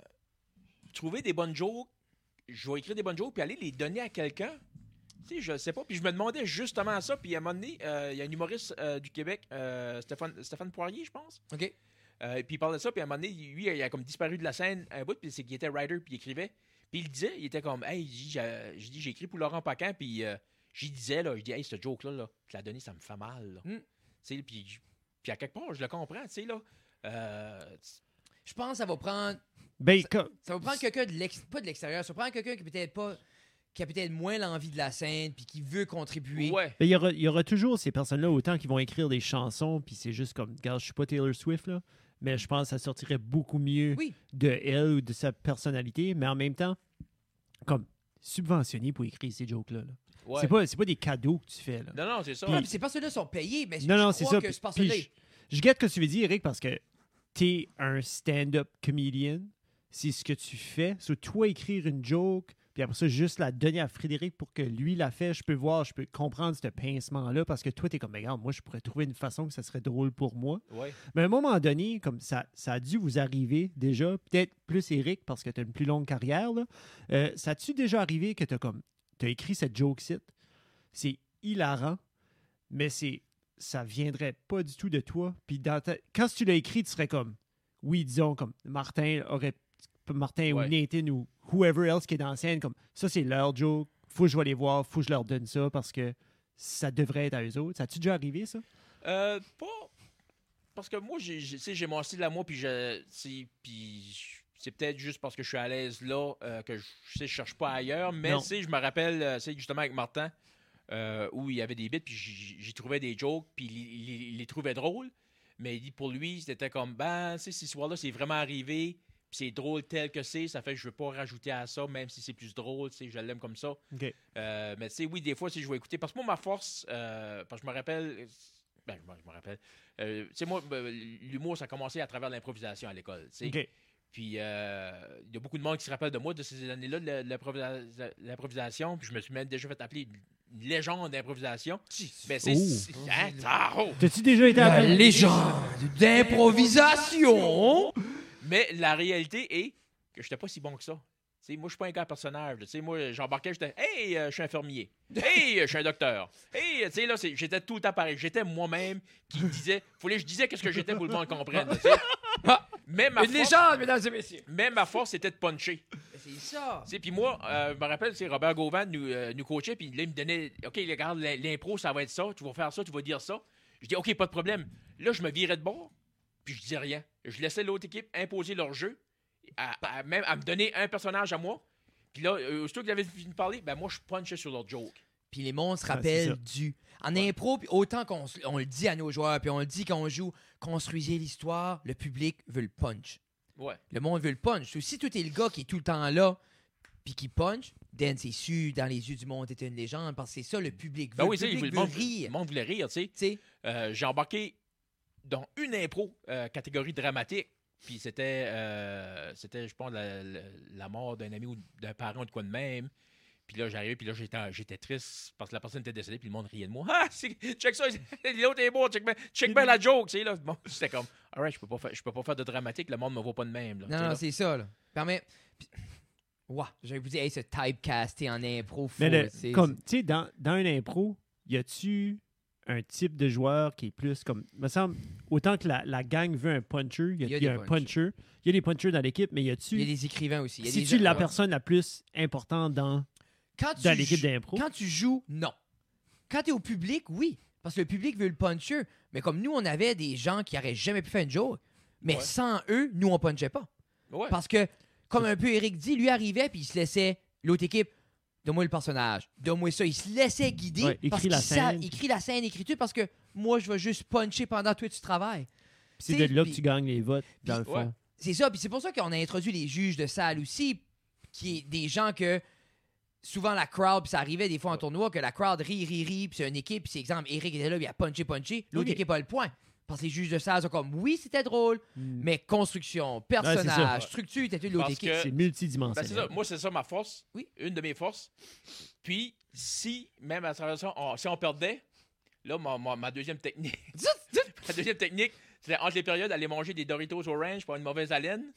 trouver des bonnes jokes, je vais écrire des bonnes jokes, puis aller les donner à quelqu'un. Tu sais, je sais pas. Puis je me demandais justement ça. Puis à un moment donné, euh, il y a un humoriste euh, du Québec, euh, Stéphane, Stéphane Poirier, je pense. OK. Puis il parlait de ça, puis à un moment donné, lui, il a comme disparu de la scène un bout, puis c'est qu'il était writer, puis il écrivait. Puis il disait, il était comme, hey, j'ai dit, j'ai- écrit pour Laurent Paquin, puis j'y disais, là, je dis, hey, ce joke-là, là, tu l'as donné, ça me fait mal. là. Mm. Tu sais, puis, à quelque part, je le comprends, tu sais, là. Je pense que ça va prendre Ben, Ça va prendre quelqu'un de l'ex... pas de l'extérieur, ça va prendre quelqu'un qui peut-être pas qui a peut-être moins l'envie de la scène puis qui veut contribuer. ouais. ben, il, y aura, il y aura toujours ces personnes-là, autant qui vont écrire des chansons, puis c'est juste comme, regarde, je suis pas Taylor Swift, là, mais je pense que ça sortirait beaucoup mieux Oui. de elle ou de sa personnalité, mais en même temps, comme subventionné pour écrire ces jokes-là. là. ouais. C'est pas, c'est pas des cadeaux que tu fais. Là. Non, non, c'est ça. Ouais, ces personnes-là sont payées, mais Non, je non, crois c'est ça. que puis je, je guette ce que tu veux dire, Eric, parce que t'es un stand-up comedian. C'est ce que tu fais. Sur toi, écrire une joke, puis après ça, juste la donner à Frédéric pour que lui la fait. Je peux voir, je peux comprendre ce pincement-là, parce que toi, t'es comme, Mais regarde, moi, je pourrais trouver une façon que ça serait drôle pour moi. Ouais. Mais à un moment donné, comme ça, ça a dû vous arriver déjà, peut-être plus Eric, parce que tu as une plus longue carrière, là. Euh, ça a-tu déjà arrivé que tu as comme as écrit cette joke-ci? C'est hilarant, mais c'est ça viendrait pas du tout de toi. Puis dans ta- quand tu l'as écrit, tu serais comme oui, disons comme Martin aurait Martin Ouais. ou Nathan ou whoever else qui est dans la scène, comme ça c'est leur joke, faut que je vais les voir, faut que je leur donne ça parce que ça devrait être à eux autres. Ça a-tu déjà arrivé ça? Euh, pas. Parce que moi, j'ai, mon style à moi, puis je. c'est- Puis c'est peut-être juste parce que je suis à l'aise là euh, que je, sais, je cherche pas ailleurs. Mais je me rappelle, euh, tu sais, justement avec Martin, euh, où il y avait des bits, puis j'y trouvais des jokes, puis il, il- il les trouvait drôles. Mais il dit, pour lui, c'était comme, ben, tu sais, cette histoire-là, c'est vraiment arrivé, puis c'est drôle tel que c'est, ça fait que je veux pas rajouter à ça, même si c'est plus drôle, tu sais, je l'aime comme ça. Euh, mais tu sais, oui, des fois, si je vais écouter. Parce que moi, ma force, euh, parce que je me rappelle. Ben, je me- je me rappelle. Euh, tu sais, moi, ben, l'humour, ça a commencé à travers l'improvisation à l'école. tu sais. OK. Puis, euh, il y a beaucoup de monde qui se rappelle de moi de ces années-là, de l'improvisation. Puis, je me suis même déjà fait appeler une légende d'improvisation. Mais c'est. Oh. c'est- hein, ça! T'as-tu déjà été La appelé? légende d'improvisation? Mais la réalité est que j'étais pas si bon que ça. Moi, je suis pas un gars personnage. Tu sais, moi, j'embarquais, j'étais Hey, euh, je suis infirmier. Hey, euh, je suis un docteur. Hey, tu sais, là, c'est- j'étais tout le temps pareil. J'étais moi-même qui disait. Fallait que je disais qu'est-ce que j'étais pour que le monde comprenne. sais. Mais ma Une force, légende, mesdames et messieurs. mais ma force, c'était de puncher. C'est ça. Tu sais, Puis moi, euh, je me rappelle, c'est Robert Gauvin nous, euh, nous coachait, puis là, il me donnait OK, regarde, l'im- l'impro, ça va être ça, tu vas faire ça, tu vas dire ça. Je dis OK, pas de problème. Là, je me virais de bord, puis je disais rien. Je laissais l'autre équipe imposer leur jeu, à, à- même à me donner un personnage à moi. Puis là, euh, aussitôt qu'il avait fini de parler, ben moi, je punchais sur leur joke. Puis les mondes se Ah, rappellent du. En impro, puis autant qu'on on le dit à nos joueurs, puis on le dit quand on joue, construisez l'histoire, le public veut le punch. Ouais. Le monde veut le punch. So, si tout est le gars qui est tout le temps là, puis qui punch, Dan, c'est sûr, dans les yeux du monde, t'es une légende, parce que c'est ça, le public veut. Ben oui, le monde, veut le rire. monde voulait rire, tu sais. Tu sais, Euh, J'ai embarqué dans une impro euh, catégorie dramatique. Puis c'était, euh, c'était je pense, la, la- la mort d'un ami ou d'un parent ou de quoi de même. Puis là, j'arrivais, puis là, j'étais, j'étais triste parce que la personne était décédée, puis le monde riait de moi. <laughs> Ah, c'est- check ça, <laughs> l'autre est beau, check bien check bien la joke, tu sais, là. Bon, <laughs> c'était comme, alright, je peux pas faire, je peux pas faire de dramatique, le monde me voit pas de même, là. non, non, là. c'est ça, là. Permet. Ouah, j'allais vous dire, hey, ce typecasté en impro, fou, Mais le- c'est- comme, tu sais, dans, dans un impro, y a-tu un type de joueur qui est plus comme. me semble, autant que la, la gang veut un puncher, il y a, Il y a il y a des un puncher. Il y a des punchers dans l'équipe, mais y Il y a-tu. a des écrivains aussi. Il y a Si des tu la personne la plus importante dans, Quand tu dans l'équipe joues- d'impro? Quand tu joues, non. Quand tu es au public, oui. Parce que le public veut le puncher. Mais comme nous, on avait des gens qui n'auraient jamais pu faire une joke. Mais Ouais. sans eux, nous, on punchait pas. Ouais. Parce que, comme un peu Eric dit, lui arrivait puis il se laissait, l'autre équipe, donne-moi le personnage, donne-moi ça. Il se laissait guider. Ouais, écris parce la scène. écrit la scène, écris tout, parce que moi, je vais juste puncher pendant que toi, tu travailles. C'est de là que tu gagnes les votes, dans le ouais. fond. C'est ça, puis c'est pour ça qu'on a introduit les juges de salle aussi, qui est des gens que souvent la crowd, puis ça arrivait des fois en tournoi, que la crowd rit, rit, rit, puis c'est une équipe, puis c'est exemple, Eric était là, puis il a punché, punché, l'autre équipe a le point. Parce que les juges de salle sont comme, oui, c'était drôle, Mm. mais construction, ça. personnage, Ouais. structure, était de l'autre Parce équipe. que- C'est Ben, multidimensionnel. ça. Moi, c'est ça ma force. Oui. Une de mes forces. Puis, si, même à travers ça, on- si on perdait, là, ma, ma- ma deuxième technique. <laughs> ma deuxième technique, c'était entre les périodes, aller manger des Doritos orange pour une mauvaise haleine.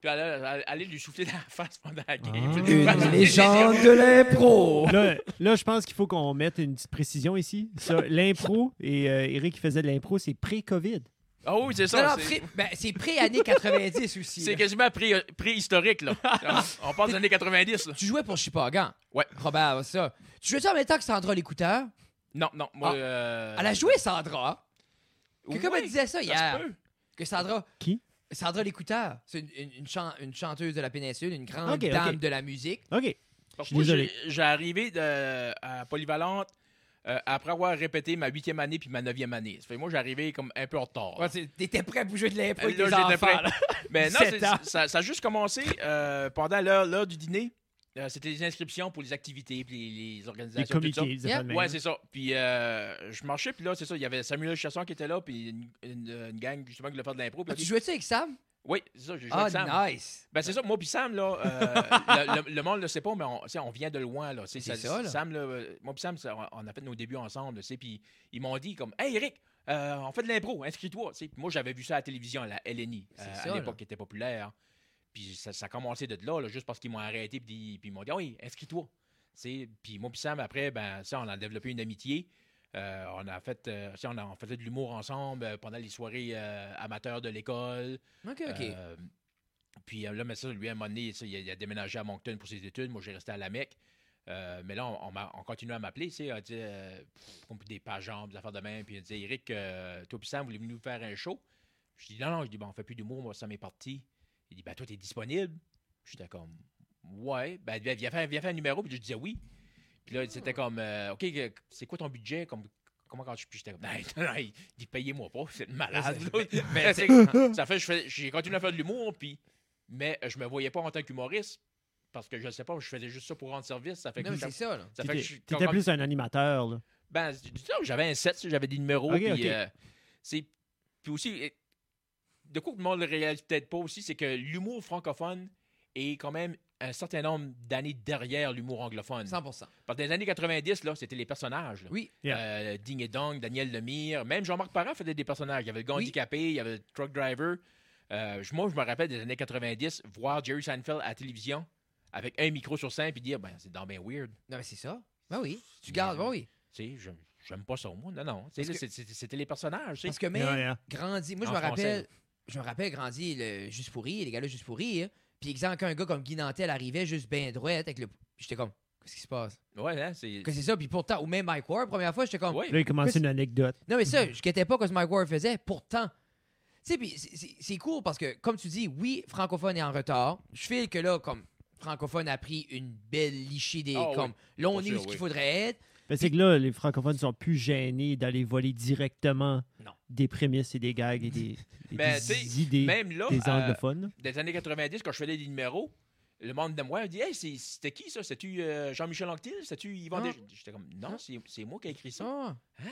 Puis aller, aller lui souffler dans la face pendant la game. Ah. Une légende de l'impro! Là, là, je pense qu'il faut qu'on mette une petite précision ici. Ça, L'impro, et euh, Eric qui faisait de l'impro, c'est pré-COVID. Ah oui, c'est ça. c'est- pré- ben, pré-année 90 aussi. C'est quasiment pré- préhistorique, là. <laughs> on parle des années 90, là. Tu jouais pour Chipagan. Ouais. Robert, c'est ça. Tu jouais ça en même temps que Sandra l'écouteur? Non, non, moi. Ah. euh, Elle a joué Sandra. Quelqu'un me disait ça ça hier. Que Sandra. Qui? Sandra l'écouteur. C'est une, une- une chan- une chanteuse de la péninsule, une grande Ok, ok. dame de la musique. OK. Parce Je que suis moi, désolé. j'ai j'ai arrivé de- à Polyvalente euh, après avoir répété ma huitième année puis ma neuvième année. Ça fait que moi, j'arrivais comme un peu en retard. Ouais, c'est- T'étais prêt pour jouer de l'impro avec Là, des j'étais enfants. prêt. là. Mais non, <laughs> 17 c'est- ans. ça, ça a juste commencé euh, pendant l'heure l'heure du dîner. Euh, C'était les inscriptions pour les activités puis les, les Les organisations. tout ça. comités, des Ouais, c'est ça. Puis euh, je marchais, puis là, c'est ça. Il y avait Samuel Chasson qui était là, puis une, une- une gang justement qui voulait faire de l'impro. Ah, tu jouais-tu avec Sam? Oui, c'est ça, j'ai joué Ah, avec Sam. nice. Ben, c'est ça, moi puis Sam, là, euh, <laughs> le, le- le monde ne le sait pas, mais on, vient de loin, là. C'est ça, là. Sam, là, moi puis Sam, ça, on a fait nos débuts ensemble, tu sais, puis ils m'ont dit comme, « Hey, Eric, euh, on fait de l'impro, inscris-toi. » Tu sais, puis Moi, j'avais vu ça à la télévision, à la LNI, euh, à l'époque qui était populaire. Puis ça, ça a commencé de là, là, juste parce qu'ils m'ont arrêté, puis, puis ils m'ont dit, « Oui, inscris-toi. » Puis moi puis Sam, après, ben, ça, on a développé une amitié. Euh, on a fait, euh, on, a, on faisait de l'humour ensemble euh, pendant les soirées euh, amateurs de l'école. Ok, ok. Puis là, mais ça, lui, à un moment donné, ça, il, a, il a déménagé à Moncton pour ses études. Moi, j'ai resté à la Mecque. Mais là, on, on, continue à m'appeler, tu sais, des pages jambes, des affaires de même. Puis il dit, Eric, toi puis Sam, vous voulez nous faire un show? Je dis, non, non, je dis, bon, on fait plus d'humour, moi, ça m'est parti. Il dit, ben, toi, t'es disponible? J'étais comme, ouais, ben, viens viens faire, viens faire un numéro. Puis je disais, oui. Puis là, c'était comme, euh, OK, que- c'est quoi ton budget? Comme, comment quand je. Puis j'étais comme, non, <laughs> non, il dit, payez-moi pas, c'est malade. <laughs> là. Mais c'est- ça fait, je fais- j'ai continué à faire de l'humour, puis, mais euh, je me voyais pas en tant qu'humoriste. Parce que je sais pas, je faisais juste ça pour rendre service. Ça fait que Non, c'est ça, là. ça fait que T'étais je- t'étais quand- plus un animateur, là. ben, j'avais un set, j'avais des numéros. Puis, euh, c'est, puis aussi, euh, de quoi que le monde ne le réalise peut-être pas aussi, c'est que l'humour francophone est quand même un certain nombre d'années derrière l'humour anglophone. 100%. Parce que dans les années 90, là, c'était les personnages. là. Oui. Yeah. Euh, Ding et Dong, Daniel Lemire, même Jean-Marc Parent faisait des personnages. Il y avait le gars Oui. handicapé, il y avait le truck driver. Euh, moi, je me rappelle des années 90, voir Jerry Seinfeld à la télévision avec un micro sur scène puis dire, ben, c'est dans bien weird. Non, mais c'est ça. Ben oui. Tu gardes, ben oui. Tu sais, je- j'aime pas ça, moi. Non, non. Que- C'était les personnages. Parce que même Yeah, yeah. grandi. Moi, je En me français, rappelle. Je me rappelle grandi le juste pour rire, les gars là juste pour rire. Puis exemple qu'un gars comme Guy Nantel arrivait juste ben droit avec le. J'étais comme, qu'est-ce qui se passe? Ouais, hein, c'est. Que c'est ça. Puis pourtant, ou même Mike Ward, première fois, j'étais comme, Ouais. Là, il commençait une anecdote. non mais ça, je guettais pas que ce Mike Ward faisait. Pourtant, tu sais, puis c'est- c'est c'est cool parce que comme tu dis, oui, francophone est en retard. Je file que là, comme francophone a pris une belle lichée des, Ah oui. comme, là on Pour est sûr, où ce qu'il oui. faudrait être. Ben, c'est que là, les francophones sont plus gênés d'aller voler directement Non. Des prémices et des gags et des, et <laughs> Ben, des idées Même là, des euh, anglophones. des années 90, quand je faisais des numéros, le monde de moi dit Hey, c'est- c'était qui ça? C'était-tu euh, Jean-Michel Anctil? C'était-tu Yvan Ah. J'étais comme Non, Ah. c'est c'est moi qui ai écrit ça. Ah.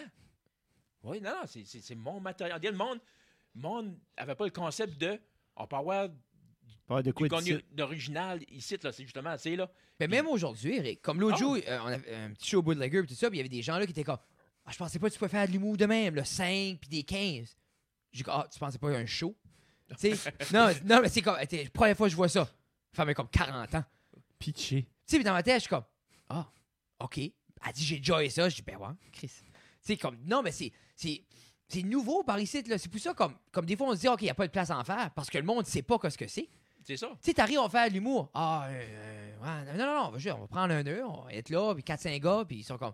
Oui, non, non, c'est- c'est c'est mon matériel. Le monde le monde avait pas le concept de on peut avoir Pas de quoi du dire. contenu d'original ici, là, c'est justement, tu sais, là. Ben, même aujourd'hui, Eric, comme l'autre jour, euh, on avait un petit show bootlegger et tout ça, puis il y avait des gens là qui étaient comme Ah, je pensais pas que tu pouvais faire de l'humour de même, le 5 puis des 15. J'ai dit Ah, tu pensais pas à un show? Tu sais, <laughs> non, non, mais c'est comme, la première fois que je vois ça, ça fait comme 40 ans. Pitché. Tu sais, dans ma tête, je suis comme Ah, OK. Elle dit J'ai déjà eu ça. Je dis Ben ouais, Chris. Tu sais, comme, non, mais c'est, c'est, c'est nouveau par ici, là. C'est pour ça, comme, comme des fois, on se dit, OK, il n'y a pas de place à en faire parce que le monde ne sait pas ce que c'est. C'est ça. Tu sais, t'arrives, on va faire de l'humour. Ah, euh, euh, ouais, non, non, non, on va, juste- on va prendre un d'eux, on va être là, puis 4-5 gars, puis ils sont comme,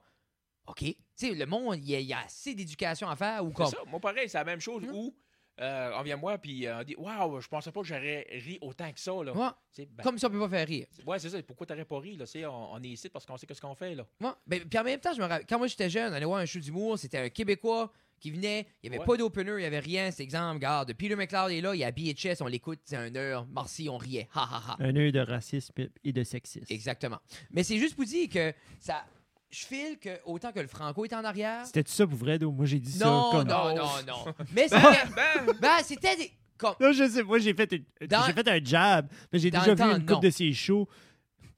OK. Tu sais, le monde, il y, a- il y a assez d'éducation à faire ou C'est comme. ça. Moi, pareil, c'est la même chose Hum. où euh, on vient moi, puis euh, on dit Waouh, je pensais pas que j'aurais ri autant que ça. Là. Ouais, ben, comme si on peut pas faire rire. Ouais, c'est ça. Pourquoi t'aurais pas ri? Là? C'est- On, on est ici parce qu'on sait ce qu'on fait. Là. Ouais. Ben, puis en même temps, je me rappelle, quand moi j'étais jeune, on allait voir un show d'humour, c'était un Québécois qui venait, il n'y avait Ouais. pas d'opener, il n'y avait rien. C'est exemple, regarde, Peter McLeod est là, il y a BHS, on l'écoute, c'est un heure, merci, on riait. Ha ha ha. Un œil de racisme et de sexisme. Exactement. Mais c'est juste pour dire que ça. Je file que autant que le Franco est en arrière. C'était tout ça pour vrai, donc moi j'ai dit Non, ça comme. non, Oh. non, non. Mais c'était. <laughs> Ben, ben, c'était des. Comme, Non, je sais, moi j'ai fait, une- Dans- j'ai fait un jab, mais j'ai déjà vu une non. couple de ses shows.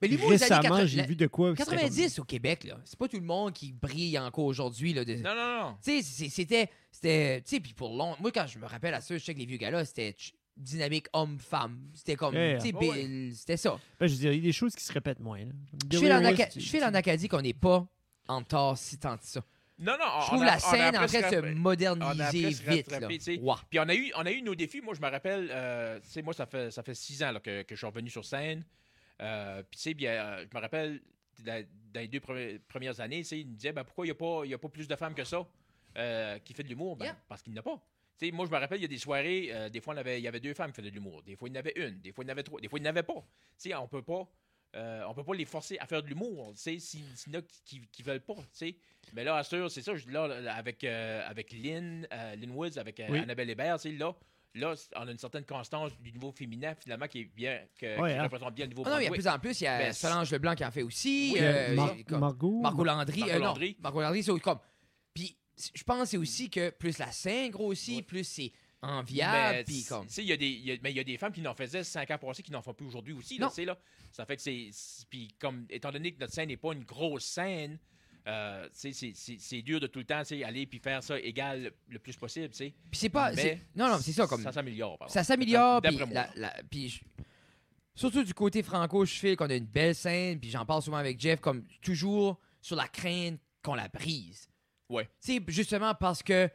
mais l'humour Récemment, 80, j'ai vu de quoi. c'était comme- 90 au Québec, là. C'est pas tout le monde qui brille encore aujourd'hui, là. de- non, non, non. Tu sais, c'est- c'était. C'était. Tu sais, puis pour long. Moi, quand je me rappelle à ça, je sais que les vieux gars-là, c'était dynamique homme-femme. C'était comme. Yeah. Tu sais, Oh, Bill, c'était ça. Ben, je veux dire, il y a des choses qui se répètent moins. là. Je file en, en Acadie qu'on n'est pas en tort si tant que ça. Non, non. on- Je trouve on a- la on a scène en train de se moderniser se vite. Là. Puis on a eu, on a eu nos défis. Moi, je me rappelle, euh, tu sais, moi, ça fait, ça fait six ans là, que, que je suis revenu sur scène. Euh, puis, tu sais, bien, euh, je me rappelle, dans, dans les deux premi- premières années, tu sais, il me disait, ben, pourquoi il n'y a, pas- il y a pas plus de femmes que ça euh, qui fait de l'humour? Ben, Yeah. Parce qu'il n'y en a pas. Tu sais, moi, je me rappelle, il y a des soirées, euh, des fois, on avait- il y avait deux femmes qui faisaient de l'humour. Des fois, il y en avait une. Des fois, il y en avait trois. Des fois, il n'y en avait pas. Tu sais, on peut pas. euh, on peut pas les forcer à faire de l'humour, tu sais, s'il y en a qui, qui veulent pas, tu sais. Mais là, à sûr, c'est ça, je- là, avec, euh, avec Lynn, euh, Lynn Woods, avec euh, Oui. Annabelle Hébert, tu sais, là, là, on a une certaine constance du niveau féminin, finalement, qui est bien, que- Ouais, qui hein. représente bien le niveau Ah non, il y a plus en plus, il y a Ben, Solange Leblanc qui en fait aussi. Oui, euh, Mar- j'ai- comme- Margot. Margot Landry. Margot non, Landry. Margot Landry, c'est comme. Je pense c'est aussi que plus la scène grossit, Ouais. plus c'est enviable. Mais, Puis, comme. il y, a y a- mais il y a des femmes qui n'en faisaient cinq ans passés qui n'en font plus aujourd'hui aussi. Là. Ça fait que c'est. Puis, comme, étant donné que notre scène n'est pas une grosse scène, euh, c'est- dur de tout le temps aller puis faire ça égal le, plus possible. Puis, c'est pas. Mais Non, non, c'est ça. Comme... Ça s'améliore. Ça s'améliore. Puis, surtout du côté franco, je fais qu'on a une belle scène. Puis j'en parle souvent avec Jeff, comme toujours sur la crainte qu'on la brise. Ouais. Tu sais, justement parce que.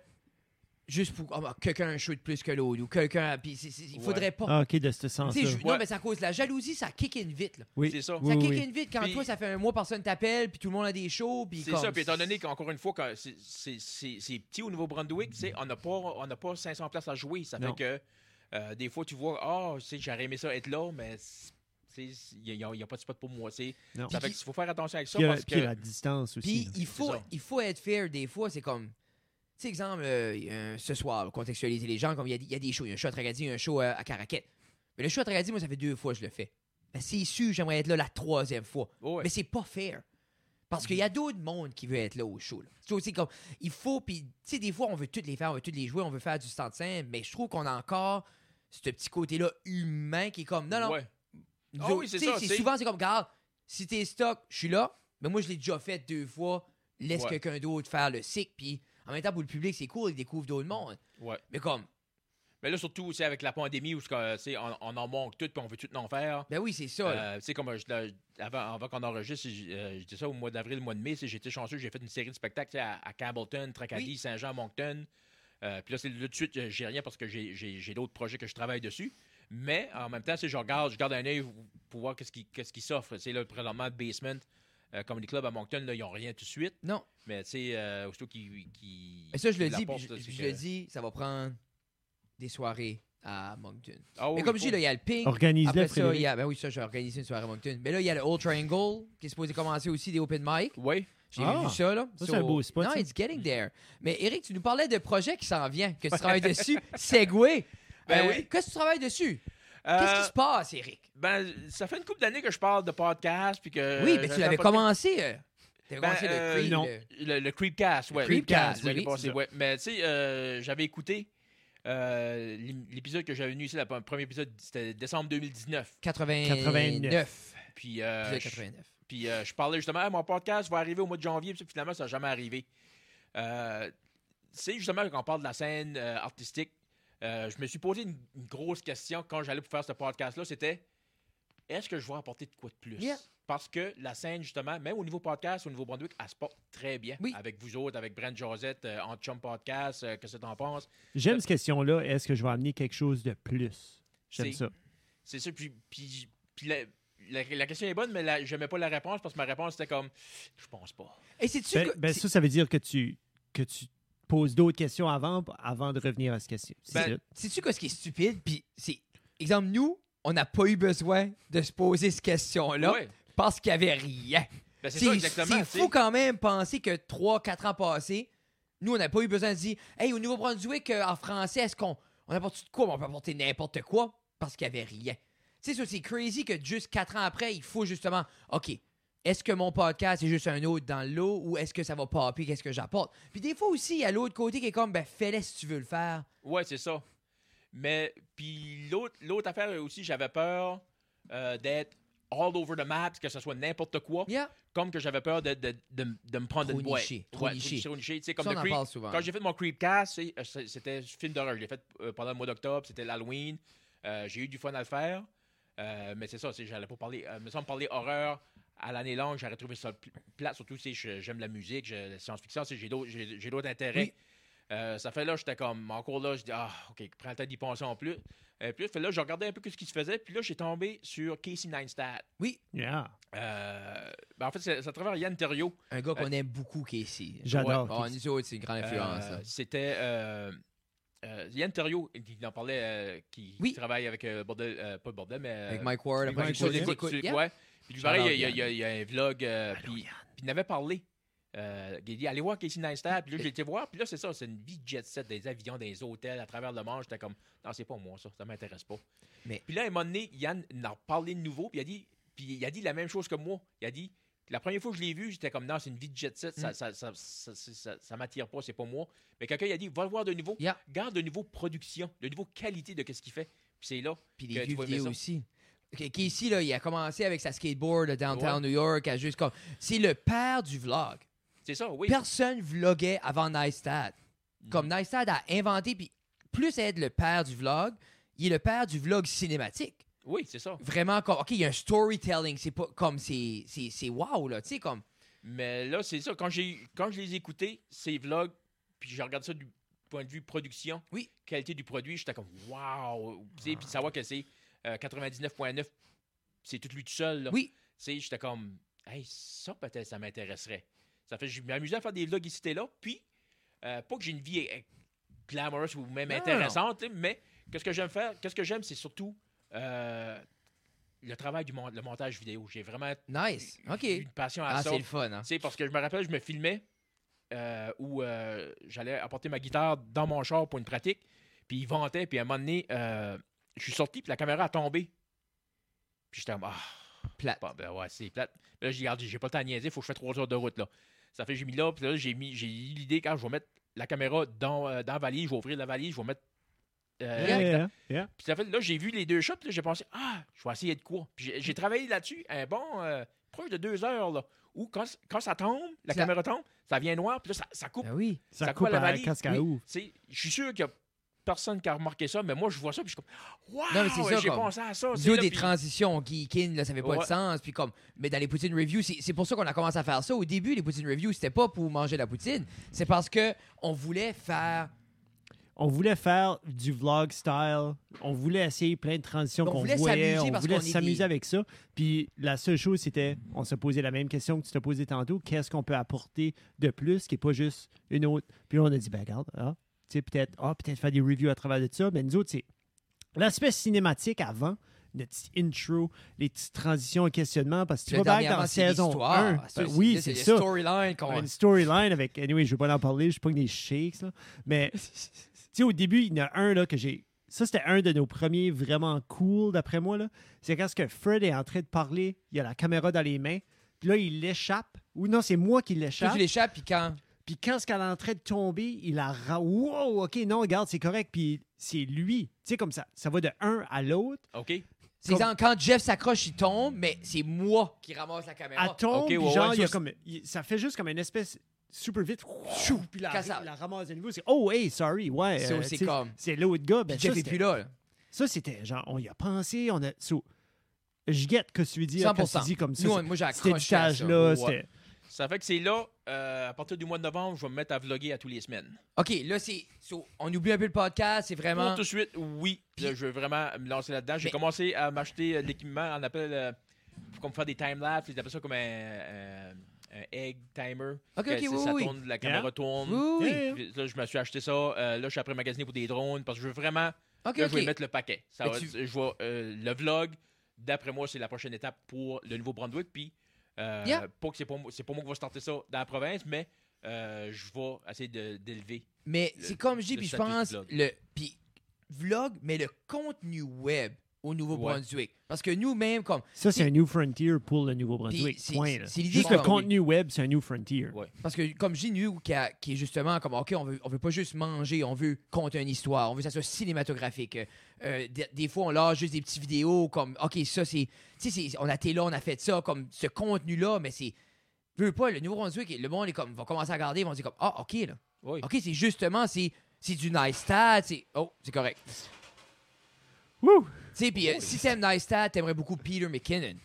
Juste pour. bah, quelqu'un shoot plus que l'autre ou quelqu'un. Puis c'est- c'est- il Ouais. faudrait pas. Ah, ok, de ce je- Non, mais c'est à cause de la jalousie, ça kick in vite. Là. Oui. C'est ça. Ça oui, kick oui. in vite quand toi, ça fait un mois, personne t'appelle, puis tout le monde a des shows. Puis C'est comme- ça, puis étant donné qu'encore une fois, quand c'est- c'est c'est- c'est petit au Nouveau-Brunswick, tu sais, on n'a pas, on n'a pas 500 places à jouer. Ça Non. fait que euh, des fois, tu vois, ah, tu sais, j'aurais aimé ça être là, mais c'est- il n'y a, il y a pas de spot pour moi. sais. Ça fait qu'il faut faire attention avec ça Puis, euh, parce puis que. la distance aussi. Puis il faut, il faut être fair des fois. C'est comme, tu sais, exemple, euh, il un- ce soir, contextualiser les gens, comme il y a, des- il y a des shows. Il y a un show à il a un show euh, à Caraquette. Mais le show à Tracadie, moi, ça fait deux fois que je le fais. Ben, c'est sûr, j'aimerais être là la troisième fois. Ouais. Mais c'est pas fair. Parce qu'il y a d'autres mondes qui veulent être là au show. Tu vois, c'est comme, il faut, puis, tu sais, des fois, on veut toutes les faire, on veut toutes les jouer, on veut faire du stand mais je trouve qu'on a encore ce petit côté-là humain qui est comme, non, non, Ouais. Ah oui, c'est ça, c'est- Souvent, c'est comme, regarde, si t'es stock, je suis là, mais moi, je l'ai déjà fait deux fois, laisse Ouais. quelqu'un d'autre faire le cycle, puis en même temps, pour le public, c'est cool, ils découvrent d'autres mondes. Ouais. Mais comme, Mais là, surtout aussi avec la pandémie où sais, on, on en manque tout puis on veut tout en faire. ben oui, c'est ça. là. Euh, comme je, là, avant, avant qu'on enregistre, je, euh, je dis ça au mois d'avril, le mois de mai, c'est- j'étais chanceux, j'ai fait une série de spectacles à, à Campbellton, Tracadie, Oui. Saint-Jean, Moncton. Euh, puis là, c'est là, tout de suite, euh, j'ai rien parce que j'ai d'autres projets que je travaille dessus. Mais en même temps, je regarde, je garde un œil pour voir qu'est-ce qui, qu'est-ce qui s'offre. Sais, là, présentement, Basement, euh, Comedy Club à Moncton, là, ils n'ont rien tout de suite. non. Mais tu sais, euh, aussitôt qu'ils. qu'ils- Mais ça, je le dis, je, là, c'est je que- le dis, ça va prendre des soirées à Moncton. Ah oui, mais comme je dis, là, il y a le Pink. Organise-le, Après ça, il y a, ben oui, ça, j'ai organisé une soirée à Moncton. Mais là, il y a le Old Triangle, qui est supposé commencer aussi des open mic. Oui. J'ai Ah, vu ça, là. ça, c'est un beau spot, Non, ça. it's getting there. Mais Eric, tu nous parlais de projets qui s'en viennent, que tu <laughs> travailles dessus. Segway. Ben Euh, oui. Qu'est-ce que tu travailles dessus? Euh, Qu'est-ce qui se passe, Eric? Ben, ça fait une couple d'années que je parle de podcast. Puis que oui, mais tu l'avais commencé. euh, Tu Ben, commencé euh, le Creed. non. le- Le, le Creepcast, ouais. Creepcast, l'année oui, ouais. Mais tu sais, euh, j'avais écouté euh, l'épisode que j'avais venu ici, le premier épisode, c'était décembre 2019. 89. 89. Puis, euh, je, 89. puis euh, je parlais justement, Ah, mon podcast va arriver au mois de janvier, puis finalement, ça n'a jamais arrivé. Euh, c'est justement quand on parle de la scène euh, artistique, euh, je me suis posé une, une grosse question quand j'allais pour faire ce podcast-là, c'était est-ce que je vais apporter de quoi de plus? Yeah. Parce que la scène, justement, même au niveau podcast, au niveau Brunswick, elle se porte très bien. Oui. Avec vous autres, avec Brent Josette, euh, en Chum Podcast, euh, qu'est-ce que t'en penses? J'aime cette question-là. Est-ce que je vais amener quelque chose de plus? J'aime C'est- ça. C'est ça, puis, puis, puis la, la- la question est bonne, mais la, j'aimais pas la réponse parce que ma réponse était comme, je pense pas. Et c'est-tu Ben, que- ben, c'est- ça, ça veut dire que tu, que tu poses d'autres questions avant, avant de revenir à cette question. C'est Ben. Sais-tu quoi ce qui est stupide? Puis, c'est. Exemple, nous, on n'a pas eu besoin de se poser cette question-là Ouais. parce qu'il n'y avait rien. Ben, c'est C'est fou quand même penser que 3-4 ans passés, nous, on n'a pas eu besoin de dire Hey, au Nouveau-Brunswick, euh, en français, est-ce qu'on on apporte de quoi? On peut apporter n'importe quoi parce qu'il n'y avait rien. Tu sais, ça, c'est crazy que juste 4 ans après, il faut justement OK. Est-ce que mon podcast est juste un autre dans l'eau ou est-ce que ça va popper? Qu'est-ce que j'apporte? Puis des fois aussi, il y a l'autre côté qui est comme, ben, fais-le si tu veux le faire. Ouais, c'est ça. Mais, puis l'autre, l'autre affaire aussi, j'avais peur euh, d'être all over the map, que ce soit n'importe quoi, Yeah. comme que j'avais peur de, de, de, de me prendre Trop une boîte. niché, trop Ouais, niché. trop comme Ça, on The en Creep- parle souvent. Quand j'ai fait mon Creepcast, c'était un film d'horreur. Je l'ai fait euh, pendant le mois d'octobre, c'était l'Halloween. Euh, j'ai eu du fun à le faire. Euh, mais c'est ça, j'allais pas parler. Me semble parler horreur à l'année longue, j'aurais trouvé ça pl- plate. Surtout si j'aime la musique, j'ai- la science-fiction, c'est- j'ai d'autres, j'ai, j'ai d'autres intérêts. Oui. Euh, ça fait là, j'étais comme encore là, je dis ah ok, prends le temps d'y penser en plus. Euh, puis là, fait là, je regardais un peu ce qui se faisait, puis là, j'ai tombé sur Casey Neistat. Oui, Yeah. Euh, ben, en fait, c'est à travers Yann Terriot. un gars qu'on aime beaucoup, Casey. J'adore. Oh, nous autres, c'est une grande influence. Euh. C'était euh, euh, Yann Terriot qui en parlait, euh, qui, Oui. qui travaille avec euh, Bordel, euh, pas Bordel, mais. euh, Avec Mike Ward, Mike après Ward, Yeah. ouais. Puis pareil, il y, a- il y Yann. a- il y a un vlog, euh, puis puis il en avait parlé. Euh, il a dit Allez voir Casey Neistat. Puis là, j'ai <laughs> été voir. Puis là, c'est ça, c'est une vie de jet set, des avions, des hôtels à travers le monde. J'étais comme Non, c'est pas moi, ça. Ça m'intéresse pas. Mais- Puis là, à un moment donné, Yann en a parlé de nouveau. Puis il a dit, puis il a dit la même chose que moi. Il a dit La première fois que je l'ai vu, j'étais comme Non, c'est une vie de jet set. Mm. Ça, ça, ça, ça, ça- m'attire pas, c'est pas moi. Mais quelqu'un, il a dit Va le voir de nouveau. Garde de nouveau production, de nouveau qualité de ce qu'il fait. Puis c'est là. Puis que les vidéos aussi. Ok, Casey, là, il a commencé avec sa skateboard de downtown Ouais. New York à juste comme. C'est le père du vlog. C'est ça, oui. Personne vloguait avant Neistat. Comme Mm. Neistat a inventé, puis plus être le père du vlog, il est le père du vlog cinématique. Oui, c'est ça. Vraiment comme, OK, il y a un storytelling, c'est pas comme, c'est c'est- c'est wow, là, tu sais, comme, Mais là, c'est ça. Quand, j'ai, quand je les écoutais, ces vlogs, puis je regarde ça du point de vue production, Oui. qualité du produit, j'étais comme wow. Puis de savoir que c'est euh, 99,9, c'est tout lui tout seul. Là. oui, Tu sais, j'étais comme, hey, ça peut-être, ça m'intéresserait. Ça fait, je m'amusais à faire des vlogs ici et là. Puis, euh, pas que j'ai une vie euh, glamorous ou même Non, intéressante, mais qu'est-ce que j'aime faire? Qu'est-ce que j'aime, c'est surtout euh, le travail du mon- le montage vidéo. J'ai vraiment nice, OK. une passion à Ah, ça. c'est le fun, hein. Parce que je me rappelle, je me filmais euh, où euh, j'allais apporter ma guitare dans mon char pour une pratique. Puis il ventait, puis à un moment donné, euh, je suis sorti, puis la caméra a tombé. Puis j'étais comme, ah, Plate. bon, ben ouais, c'est plate. Puis là, j'ai regardé, j'ai pas le temps à niaiser, il faut que je fasse trois heures de route, là. Ça fait que j'ai mis là, puis là, j'ai mis, j'ai eu l'idée quand je vais mettre la caméra dans, euh, dans la valise, je vais ouvrir la valise, je vais mettre. euh, Yeah, avec la- yeah, yeah. puis ça fait, là, j'ai vu les deux shots, puis là, j'ai pensé, ah, je vais essayer de quoi? Puis j'ai- travaillé là-dessus un bon, euh, proche de deux heures, là, où quand, quand ça tombe, la Ça- caméra tombe, ça vient noir, puis là, ça, ça coupe. Ben oui. Ça, Ça coupe coupe la valise. Oui. Je suis sûr qu'il y a personne qui a remarqué ça, mais moi, je vois ça, puis je suis comme, waouh, Non, mais c'est ça, j'ai comme- pensé à ça. là, des puis- transitions geekin, là, ça fait pas de Ouais. sens. Puis comme, mais dans les poutines reviews, c'est c'est pour ça qu'on a commencé à faire ça. Au début, les poutines reviews, c'était pas pour manger la poutine. C'est parce que on voulait faire. On voulait faire du vlog style. On voulait essayer plein de transitions On qu'on voulait voyait. s'amuser On parce voulait qu'on est s'amuser des- avec ça. Puis la seule chose, c'était, on se posait la même question que tu t'as posée tantôt. Qu'est-ce qu'on peut apporter de plus qui n'est pas juste une autre? Puis là, on a dit, ben regarde, ah, peut-être ah, peut-être faire des reviews à travers de ça. Mais nous autres, c'est l'aspect cinématique avant, notre intro, les petites transitions et questionnements. Parce que tu vas back dans saison l'histoire. 1. Ça, ben oui, c'est ça. storyline. Une storyline avec. Anyway, je ne vais pas en parler, je pas des shakes. Là. Mais, <laughs> tu sais, au début, il y en a un là, que j'ai. Ça, c'était un de nos premiers vraiment cool, d'après moi. C'est quand ce que Fred est en train de parler, il a la caméra dans les mains, puis là, il l'échappe. Ou non, c'est moi qui l'échappe. tu l'échappes, puis quand? Puis quand ce qu'elle est en train de tomber, il a. ra- Wow, OK, non, regarde, c'est correct. Puis c'est lui. Tu sais, comme ça. Ça va de un à l'autre. OK. C'est Comme- exemple, quand Jeff s'accroche, il tombe, mais c'est moi qui ramasse la caméra. Elle tombe, ok, puis ouais, genre, ouais, il y a ça, comme, il- ça fait juste comme une espèce super vite, chou, puis la, Cassable. la ramasse de nouveau. C'est oh, hey, sorry, ouais. Ça, euh, c'est sais, comme- C'est l'autre gars. Ben, Jeff ça, est c'était- plus là. là. Ça, c'était genre, on y a pensé, on a. so, je guette que tu veux dire quand 100%. tu dis comme ça. Nous, c'est- moi, j'ai Cet accroché à ça. étage-là, Ouais. c'était. Ça fait que c'est là, euh, à partir du mois de novembre, je vais me mettre à vlogger à tous les semaines. OK, là, c'est... so, on oublie un peu le podcast, c'est Pour vraiment... tout de suite, oui. Puis- Là, je veux vraiment me lancer là-dedans. J'ai Mais- commencé à m'acheter euh, de l'équipement. On appelle. euh, faut comme faire des time-lapse. Ils appellent ça comme un, un- un egg timer. OK, Que OK, c'est- oui, ça oui. tourne, la caméra tourne. Oui, oui, oui. Yeah. Puis là, je me suis acheté ça. Euh, là, je suis après magasiner pour des drones parce que je veux vraiment. OK, là, je vais OK. mettre le paquet. Ça Mais va- tu- je vais, euh, le vlog, d'après moi, c'est la prochaine étape pour le Nouveau-Brunswick. Puis, euh, Yeah. pas que c'est pas, c'est pas moi qui va starter ça dans la province, mais euh, je vais essayer de- d'élever. Mais le- c'est comme je dis, puis je pense, le puis vlog, mais le contenu web au Nouveau-Brunswick. Parce que nous-mêmes, comme... Ça, c'est un New Frontier pour le Nouveau-Brunswick. Point. là. c'est l'idée Juste que- le contenu web, c'est un New Frontier. Ouais. Parce que, comme nous, qui, est justement comme, OK, on veut, on veut pas juste manger, on veut conter une histoire, on veut que ça soit cinématographique. Euh, des, des fois, on lâche juste des petites vidéos comme, OK, ça, c'est. Tu sais, on a été là, on a fait ça, comme ce contenu-là, mais c'est. Veux pas, le Nouveau-Brunswick, le monde est comme, va commencer à regarder, ils vont dire comme, ah, OK, là. Oui. OK, c'est justement, c'est c'est du nice stat, c'est. Oh, c'est correct. Wouh! Tu sais, puis euh, si t'aimes Nice Stat, t'aimerais beaucoup Peter McKinnon,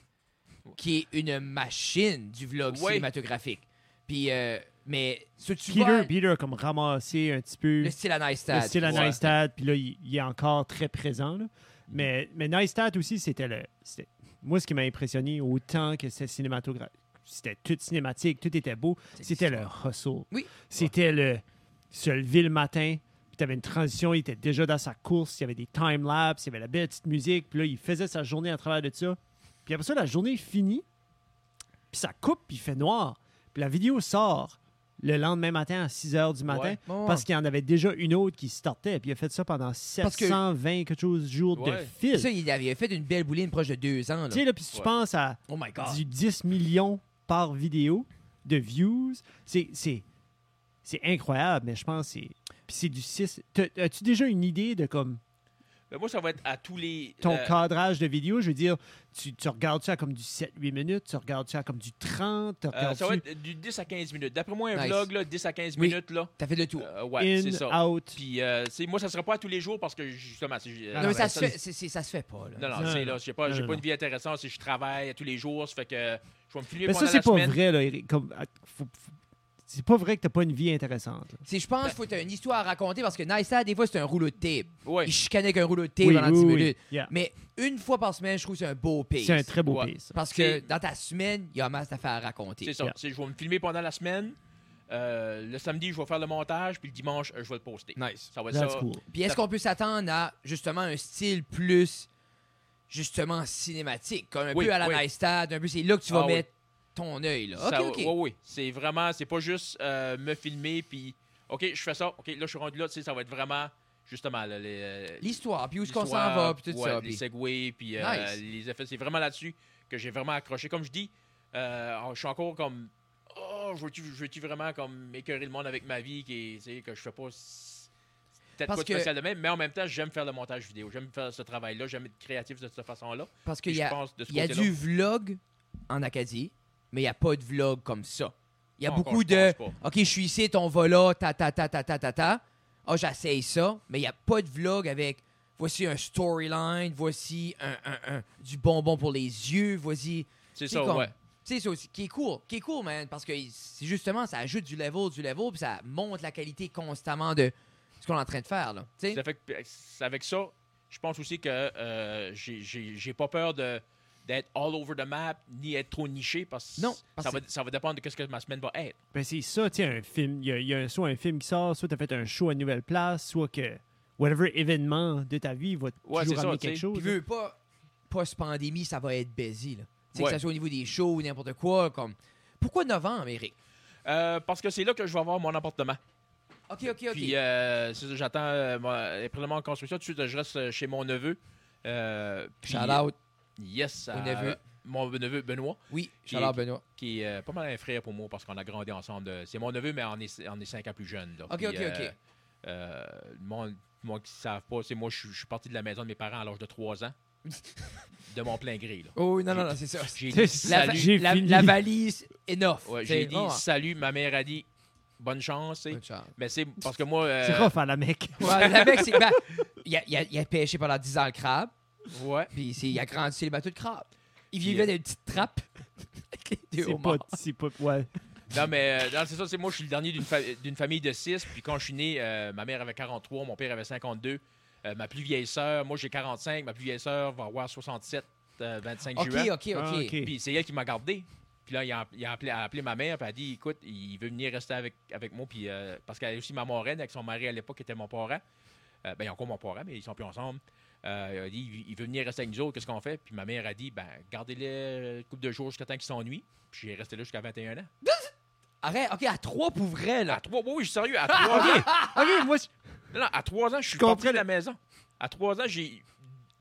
qui est une machine du vlog Ouais. cinématographique. Puis, euh, mais ce tu Peter, vois, Peter a comme ramassé un petit peu le style à Nice le style à ouais. Neistat, puis là, il, il est encore très présent. là. Mais, mais Neistat aussi, c'était le. c'était- Moi, ce qui m'a impressionné, autant que c'était cinématographique, c'était tout cinématique, tout était beau, C'est c'était le hustle. Oui. C'était le se lever le matin, puis tu avais une transition, il était déjà dans sa course, il y avait des time-lapse, il y avait la belle petite musique, puis là, il faisait sa journée à travers de ça. Puis après ça, la journée est finie, puis ça coupe, puis il fait noir. Puis la vidéo sort le lendemain matin à 6 h du matin. Ouais. Bon, Parce qu'il y en avait déjà une autre qui startait, puis il a fait ça pendant que- 720 quelque chose jours de fil. ça, il avait fait une belle bouline proche de deux ans. Tu sais, là, puis si tu Ouais. penses à Oh my God. du 10 millions par vidéo de views, c'est, c'est, c'est incroyable, mais je pense que c'est. Puis c'est du 6. T'as- As-tu déjà une idée de comme Mais moi, ça va être à tous les. ton euh, cadrage de vidéo? Je veux dire, tu, tu regardes ça comme du 7-8 minutes, tu regardes ça comme du 30, tu euh, regardes ça va être du 10 à 15 minutes. D'après moi, un Nice. vlog, là, 10 à 15 Oui. minutes, là. T'as fait le tour. euh, ouais, c'est in, ça. out. Puis, euh, moi, ça sera pas à tous les jours parce que, justement, c'est. euh, Ah, non, mais ben, ça, ça, se fait, c'est- c'est- ça se fait pas. Là. Non, non, Non, c'est non. là. J'ai pas, Non, j'ai non, pas non. une vie intéressante si je travaille tous les jours. Ça fait que je vais me filer Mais pendant ça, c'est la pas semaine. vrai, là. Eric. Comme, faut- faut- c'est pas vrai que t'as pas une vie intéressante. là. C'est- Je pense qu'il faut que t'aies une histoire à raconter parce que Nice des fois, c'est un rouleau de tape. Ouais. Il chicanait avec un rouleau de tape Oui, pendant oui, 10 oui. minutes. Yeah. Mais une fois par semaine, je trouve que c'est un beau pace. C'est un très beau Ouais. piece. Parce que dans ta semaine, il y a masse d'affaires à raconter. C'est ça. Yeah. C'est- Je vais me filmer pendant la semaine. Euh, le samedi, je vais faire le montage. Puis le dimanche, euh, je vais le poster. Nice. Ça va être That's ça. cool. Puis est-ce qu'on peut s'attendre à justement un style plus justement cinématique, comme un Oui, peu à la oui. Nice Stat, un peu c'est là que tu vas Ah oui. mettre ton œil là. Ça- OK OK. ouais, ouais. C'est vraiment, c'est pas juste euh, me filmer puis OK, je fais ça. OK, là je suis rendu là, tu sais, ça va être vraiment justement euh, L'histoire, puis où est-ce qu'on s'en va, puis tout ouais, ça. les puis- segways puis euh, Nice. les effets, c'est vraiment là-dessus que j'ai vraiment accroché comme je dis. euh, je suis encore comme oh, je veux-tu je veux-tu vraiment comme écœurer le monde avec ma vie qui est, que je fais pas peut-être pas de spécial de même, mais en même temps, j'aime faire le montage vidéo, j'aime faire ce travail-là, j'aime être créatif de cette façon-là. Parce qu'il y je a, pense de ce il y a du vlog en Acadie, mais il n'y a pas de vlog comme ça. Il y a beaucoup de. OK, je suis ici, on va là, ta ta ta ta ta ta ta. Ah, j'essaye ça, mais il n'y a pas de vlog avec voici un storyline, voici un, un- un- du bonbon pour les yeux, voici C'est ça, comme- ouais. Tu sais, c'est aussi qui est cool, qui est cool, man, parce que c'est justement, ça ajoute du level, du level, puis ça monte la qualité constamment de ce qu'on est en train de faire, là. Ça c'est avec ça, je pense aussi que euh, j'ai pas peur de d'être all over the map ni être trop niché parce que Non, parce ça, va, ça va dépendre de ce que ma semaine va être. Ben c'est ça, tu sais, un film. Il y a, il y a soit un film qui sort, soit tu as fait un show à une nouvelle place, soit que whatever événement de ta vie va Ouais, toujours ça, amener tu quelque chose. Puis veux pas, post-pandémie, ça va être busy, là. Tu sais, Ouais. que ça soit au niveau des shows ou n'importe quoi, comme... Pourquoi novembre, Eric? Euh, parce que c'est là que je vais avoir mon appartement. OK, OK, OK. Puis euh, c'est ça, j'attends euh, les préliminaires en construction. Tout de suite, je reste euh, chez mon neveu. Euh, puis- Shout-out. Yes. À- neveu. Mon neveu Benoît, Oui, Puis- shout-out, Benoît. qui est euh, pas mal un frère pour moi parce qu'on a grandi ensemble. Euh, C'est mon neveu, mais on est, on est cinq ans plus jeune. là. OK, Puis, OK, euh, OK. euh, moi qui ne savent pas, c'est moi, je suis- parti de la maison de mes parents à l'âge de 3 ans. de mon plein gré. Là. Oh, oui, non, non, non, c'est ça. J'ai dit La, salut. J'ai la- la valise, enough. Ouais, j'ai dit oh, salut. Ma mère a dit bonne chance. bonne chance. Mais c'est parce que moi. euh, C'est rough à la mec. Ouais, le mec, c'est... ben, il, a, il, a, il a pêché pendant 10 ans le crabe, Ouais. puis c'est- il a grandi les bateaux de crabe. Il vivait dans une petite trappe. <laughs> Avec C'est pas, homards. c'est pas, ouais. Non, mais euh, non, c'est ça, c'est moi, je suis le dernier d'une fa- d'une famille de six. Puis quand je suis né, euh, ma mère avait 43, mon père avait 52. Euh, ma plus vieille sœur, moi j'ai 45, ma plus vieille sœur va avoir 67, euh, 25 Ok, juin. ok, ok. Ah, ok. Puis c'est elle qui m'a gardé. Puis là, il a, il a appelé, a appelé ma mère, puis elle a dit écoute, il veut venir rester avec, avec moi. Puis, euh, parce qu'elle est aussi ma marraine, avec son mari à l'époque, qui était mon parent. Euh, ben, ils ont encore mon parent, mais ils sont plus ensemble. Euh, il a dit il- veut venir rester avec nous autres, qu'est-ce qu'on fait? Puis ma mère a dit ben, gardez-les une couple de jours jusqu'à temps qu'ils s'ennuient. Puis j'ai resté là jusqu'à 21 ans. Arrête, ok, à trois pour vrai, À là. trois, oui, oui, je suis sérieux, à trois <laughs> ans. Ok, moi, je- Non, non, à trois ans, je suis parti de la maison. À trois ans, j'ai.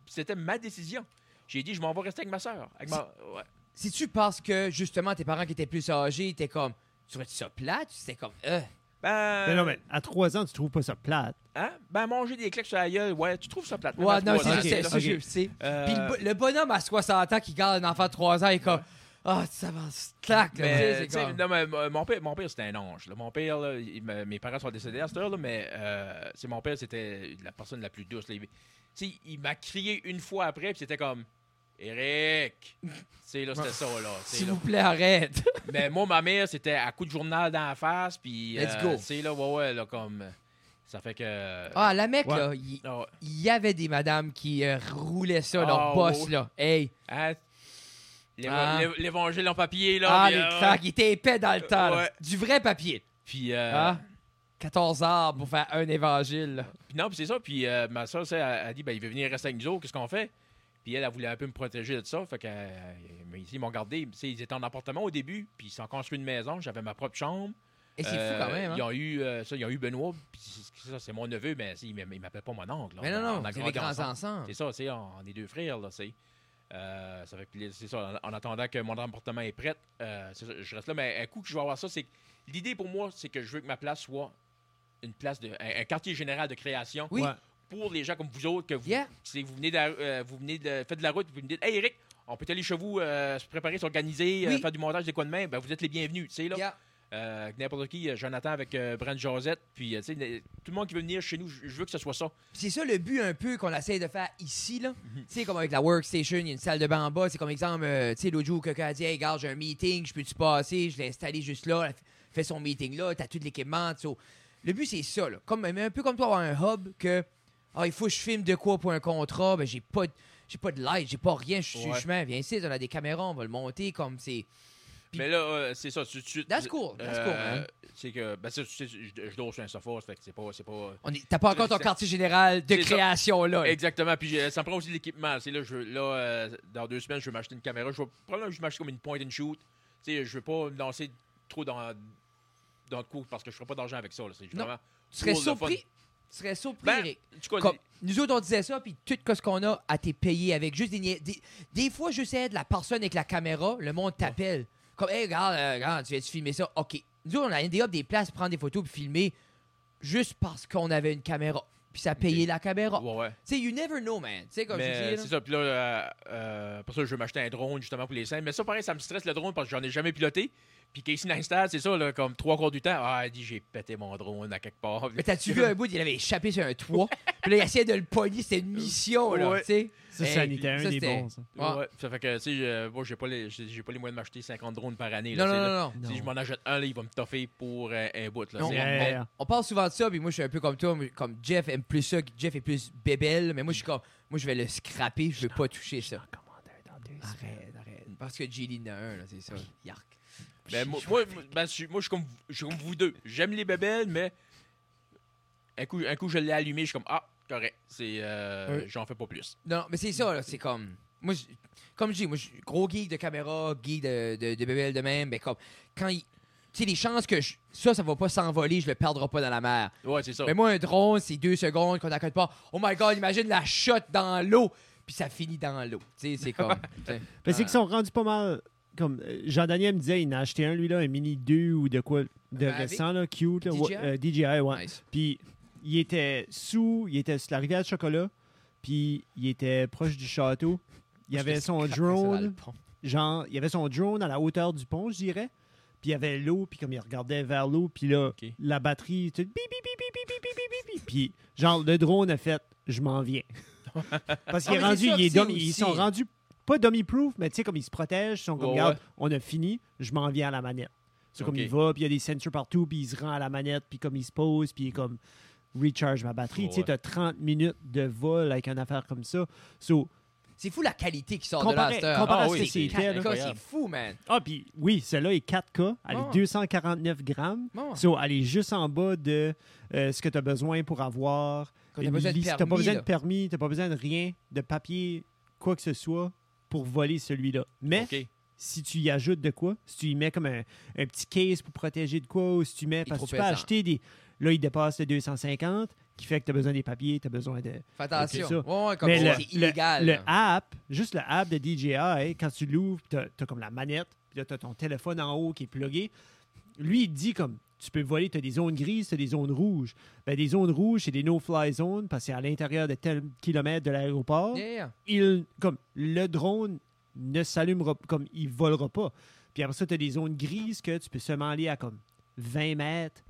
C'était ma décision. J'ai dit, je m'en vais rester avec ma soeur. Avec ma... ouais. C'est-tu parce que, justement, tes parents qui étaient plus âgés étaient comme. Tu trouvais ça plate? C'était comme. Euh. Ben, Mais non, mais à 3 ans, tu trouves pas ça plate. Hein? Ben, manger des claques sur la gueule, ouais, tu trouves ça plate. Ouais, non, c'est ans, ok, c'est- là. c'est ok. je sais. Euh, Puis le, bo- le bonhomme à 60 ans qui garde un enfant de 3 ans, il est comme. Ah, ça va, se claque, là. mais, comme- non, mais, euh, mon père, mon père c'était un ange. là. Mon père, là, il- me- mes parents sont décédés à cette heure, là, mais euh, c'est mon père, c'était la personne la plus douce. là. Il, tu sais, il m'a crié une fois après, puis c'était comme Eric. Tu sais, là, c'était ça, là. S'il vous plaît, arrête. <laughs> Mais moi, ma mère, c'était à coup de journal dans la face, puis. Let's euh, go. Tu sais, là, ouais, ouais, là, comme. Ça fait que. Ah, la mec, Ouais. là, il Ah, il y avait des madames qui euh, roulaient ça, Ah, leur boss, là. Hey. Hein? Ah. l'é- L'évangile en papier, là. Ah, les euh, il était épais dans le temps, là. ouais. Du vrai papier. Puis, euh, Ah. 14 arbres pour faire un évangile, là. puis non, puis c'est ça. Puis euh, ma soeur, elle a dit, ben, il veut venir rester avec nous autres, qu'est-ce qu'on fait? Puis elle, elle voulait un peu me protéger de ça. Fait que, euh, mais ils m'ont gardé. Ils étaient en appartement au début, puis ils ont construit une maison. J'avais ma propre chambre. Et c'est Euh, fou quand même, Ils hein. ont eu, euh, ça, ils ont eu Benoît, puis c'est- ça, c'est mon neveu, mais il ne m'appelle pas mon oncle. là. Mais non, On non, a c'est les grands ensemble. ensemble. C'est ça, c'est on, on est deux frères, là, c'est. Euh, ça fait c'est ça, en, en attendant que mon appartement est prêt, euh, c'est ça, je reste là. Mais un coup que je vais avoir ça, c'est que l'idée pour moi, c'est que je veux que ma place soit une place de. un, un quartier général de création Oui. Pour les gens comme vous autres, que vous, Yeah. c'est- vous venez de, la- euh, vous venez de, faites de la route, vous me dites, hey Eric, on peut aller chez vous, euh, se préparer, s'organiser, euh, Oui. faire du montage des coins de main, ben, vous êtes les bienvenus, tu sais, là. Yeah. Euh, n'importe qui, Jonathan avec euh, Brent Josette, puis euh, tout le monde qui veut venir chez nous, je veux que ce soit ça. C'est ça le but un peu qu'on essaie de faire ici, là. Mhm. Tu sais, comme avec la workstation, il y a une salle de bain en bas. C'est comme exemple, tu sais, l'autre jour, quelqu'un a dit, hey, regarde, j'ai un meeting, je peux-tu passer? Je l'ai installé juste là. Fait son meeting là, t'as tout l'équipement. Le but, c'est ça, là. Comme, un peu comme toi, avoir un hub que, ah, il faut que je filme de quoi pour un contrat, ben, j'ai pas de. J'ai pas de light, j'ai pas rien, je suis sur le chemin. Viens ici, on a des caméras, on va le monter comme c'est. Mais là, euh, c'est ça. Tu, tu- That's cool, that's cool, man. C'est que, ben, tu sais, je, je dors sur un sofa, fait que c'est pas. C'est pas on est- T'as pas encore ton quartier général de ça. création là. Exactement. Puis j'ai- ça me prend aussi l'équipement. C'est là, je, là euh, dans deux semaines, je vais m'acheter une caméra. Je vais probablement je vais m'acheter comme une point and shoot. Tu sais, je veux pas me lancer trop dans, dans le coup parce que je ferai pas d'argent avec ça. là. C'est Non. vraiment. Tu serais surpris. Tu serais surpris, Ben, Eric. Comme, nous autres, on disait ça, puis tout ce qu'on a à t'es payé avec juste des, des. Des fois, juste être la personne avec la caméra, le monde t'appelle. Comme, hey, regarde, euh, regarde, tu viens-tu filmer ça? OK. Nous autres, on a des hop, des places pour prendre des photos puis filmer juste parce qu'on avait une caméra. Puis ça payait la caméra. ouais, ouais. Tu sais, you never know, man. Tu sais, comme je dis. c'est ça. Puis là, euh, euh, pour ça, je vais m'acheter un drone justement pour les scènes. Mais ça, pareil, ça me stresse le drone parce que j'en ai jamais piloté. Puis Casey Neistat, c'est ça, là, comme trois quarts du temps. Ah, elle dit, j'ai pété mon drone à quelque part. Mais t'as-tu vu un bout, il avait échappé sur un toit? <laughs> puis là, il essayait de le pogner. C'était une mission, là. Ouais. Tu sais. Ça, Hey, ça en était un ça, des c'était- bons, ça. Ouais. Ouais, ça fait que, tu sais, euh, moi, j'ai pas, les, j'ai, pas les moyens de m'acheter 50 drones par année. Non, là, non, non, là. non. Si je m'en achète un, là, il va me toffer pour euh, un bout. Là, Non, on- Yeah. on, on parle souvent de ça, puis moi je suis un peu comme toi, comme Jeff aime plus ça, Jeff est plus bébelle, mais moi je suis comme, moi je vais le scraper, je veux pas toucher ça. Arrête, arrête. Parce que J.D. en a un, là, c'est ça. Yark. Ben, moi, moi, ben, je suis- moi, je suis comme, je suis comme vous deux. J'aime les bébelles, mais un coup, un coup je l'ai allumé, je suis comme, ah, correct. C'est, euh. J'en fais pas plus. Non, mais c'est ça, là, c'est comme. Moi, je- comme je dis, moi, je suis gros geek de caméra, geek de, de, de bébelle de même, mais comme, quand il. Tu sais, les chances que je- ça, ça va pas s'envoler, je le perdrai pas dans la mer. Ouais, c'est ça. Mais moi, un drone, c'est deux secondes qu'on n'accorde pas. Oh my god, imagine la shot dans l'eau, puis ça finit dans l'eau. Tu sais, c'est comme. <laughs> Mais c'est qu'ils sont rendus pas mal comme euh, Jean Daniel me disait, il en a acheté un, lui, là, un Mini 2 ou de quoi de ben, récent, là, cute. DJI? Euh, DJI, ouais. Nice. Puis il était sous, il était sur la rivière de chocolat, puis il était proche du château. Il avait son drone. Genre, il avait son drone à la hauteur du pont, je dirais. Puis il y avait l'eau, puis comme il regardait vers l'eau, puis là, okay. la batterie, tout, bip, bip, bip, bip bip bip. Puis genre, le drone a fait, je m'en viens. <laughs> Parce qu'il est rendu, il est dom, ils sont rendus pas dummy-proof, mais tu sais, comme ils se protègent, ils sont comme, Ouais, regarde, ouais. on a fini, je m'en viens à la manette. C'est comme il va, puis il y a des sensors partout, puis il se rend à la manette, puis comme il se pose, puis il est comme recharge ma batterie. Tu sais, Ouais. t'as 30 minutes de vol avec une affaire comme ça. So, C'est fou la qualité qui sort de là. comparé, comparé Ah à oui, ce que c'est c'était, fou, man. Ah, puis oui, celle-là est 4K, elle Ah. est 249 grammes. Bon. So, elle est juste en bas de euh, ce que tu as besoin pour avoir. Besoin de. T'as permis, pas besoin de permis, t'as pas besoin de rien, de papier, quoi que ce soit, pour voler celui-là. Mais si tu y ajoutes de quoi, si tu y mets comme un, un petit case pour protéger de quoi, ou si tu mets. Parce que tu peux pesant. acheter des. Là, il dépasse le 250, qui fait que tu as besoin des papiers, tu as besoin de. Fais attention. Ça. Ouais, ouais, comme Mais ça, le, c'est le- illégal. le app, juste le app de DJI, quand tu l'ouvres, tu as, comme la manette, puis là, tu as ton téléphone en haut qui est plugué. Lui, il dit comme tu peux voler, tu as des zones grises, tu as des zones rouges. Ben, des zones rouges, c'est des no-fly zones parce que c'est à l'intérieur de tel kilomètre de l'aéroport. Yeah. Il, comme, le drone ne s'allumera comme il volera pas. Puis après ça, tu as des zones grises que tu peux seulement aller à comme 20 mètres,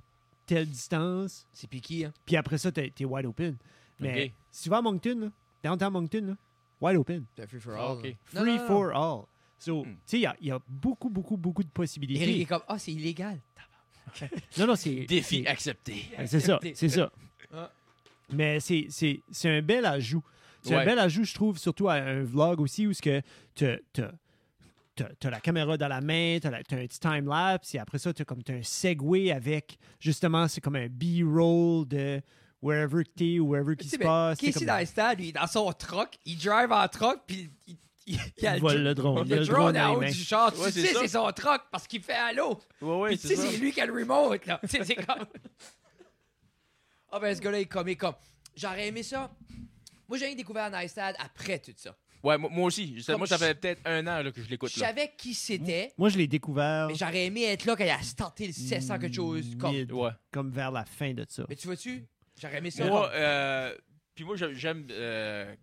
telle distance. C'est piqué. Hein. Puis après ça, tu es wide open. Mais si tu vas à Moncton, là, downtown Moncton, là, wide open. Free for Ah, all. Free Non, non, non. for all. So, Hmm. tu sais, il y a- il y, a beaucoup, beaucoup, beaucoup de Eric possibilités. est comme, ah, c'est illégal. Non, non, c'est. Défi c'est- accepté. C'est ça, c'est ça. Ah. Mais c'est- un bel ajout. C'est un bel ajout, je trouve, surtout à un vlog aussi, où ce que tu as, la caméra dans la main, tu as, un petit time-lapse, et après ça, tu as comme t'as un segway avec, justement, c'est comme un B-roll de wherever que t'es ou wherever qui se passe. Casey comme- dans le stade, lui, dans son truck, il drive en truck, puis il, il, il, a Il vole le drone. Il a Le le drone dans haut du char. Tu Ouais, sais, c'est son truck parce qu'il fait allô. Ouais, ouais, Puis tu c'est sais, c'est lui qui a le remote, là. <laughs> Tu sais, c'est comme. <laughs> Ah, ben, ce gars-là, il est comme. il est comme. J'aurais aimé ça. Moi, j'ai découvert Neistad après tout ça. Ouais, moi, moi aussi. Je- Comme moi, ça je- fait peut-être un an là, que je Je l'écoute. là. savais qui c'était, Moi, je l'ai découvert mais j'aurais aimé être là quand il a starté le 700 quelque chose. Comme... Ouais. comme vers la fin de ça. Mais tu vois-tu? J'aurais aimé ça. Moi, euh, puis moi, j'ai- j'aime euh,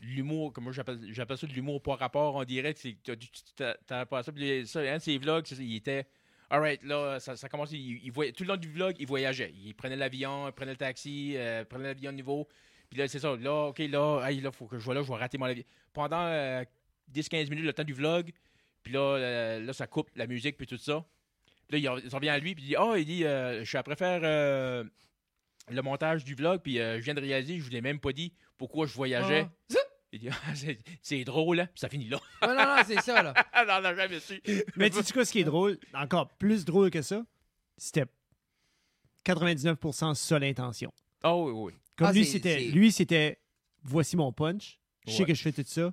l'humour, comme moi j'appelle j'appelle ça de l'humour par rapport en direct. C'est que tu t'as- t'as pas ça. Puis ça, un de ses vlogs, il était. Alright, là, ça, ça commence. Il, il tout le long du vlog, il voyageait. Il prenait l'avion, il prenait le taxi, euh, prenait l'avion de niveau. Puis là, c'est ça. Là, OK, là, hey, là, faut que je vois là, je vais rater mon avion. Pendant euh, 10-15 minutes, le temps du vlog. Puis là, euh, là, ça coupe la musique, puis tout ça. Là, il, il revient à lui, puis il dit Ah, il dit, euh, je suis après faire euh, le montage du vlog, puis euh, je viens de réaliser, je vous l'ai même pas dit pourquoi je voyageais. Ah. Il dit Ah, c'est- drôle, hein? Puis ça finit là. Non, non, non, c'est ça, là. <laughs> Ah, non, non, jamais su. Mais tu sais quoi, ce qui est drôle, encore plus drôle que ça, c'était 99% ça l'intention. Oh, oui, oui. Comme Ah, lui, c'était, lui, c'était voici mon punch. Je sais que je fais tout ça.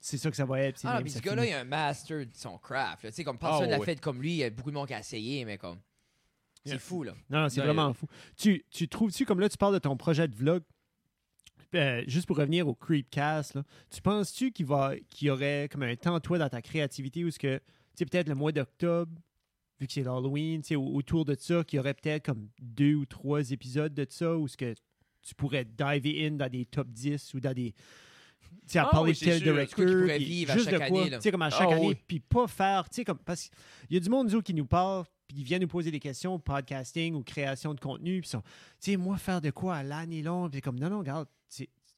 C'est ça que ça va être. Ah, mais ce gars-là, il a un master de son craft. Tu sais, comme personne l'a ouais. fait comme lui. Il y a beaucoup de monde qui a essayé, mais comme. C'est Yeah. fou, là. Non, non, c'est vraiment il- fou. Tu, tu trouves-tu, comme là, tu parles de ton projet de vlog, euh, juste pour revenir au Creepcast, là, tu penses-tu qu'il va qu'il y aurait comme un temps, toi, dans ta créativité, où ce que, tu sais, peut-être le mois d'octobre, vu que c'est l'Halloween, tu sais, au- autour de ça, qu'il y aurait peut-être comme deux ou trois épisodes de ça, où ce que tu pourrais diver in dans des top 10 ou dans des. Tu sais, à Ah parler oui, tel sûr. pourrait vivre à chaque de quoi, année, là. Tu sais, comme à chaque Ah année, oui. puis pas faire, tu sais, comme. Parce qu'il y a du monde, nous, qui nous parle, puis ils viennent nous poser des questions, podcasting ou création de contenu, puis ils sont, tu sais, moi, faire de quoi à l'année longue, puis comme, non, non, regarde,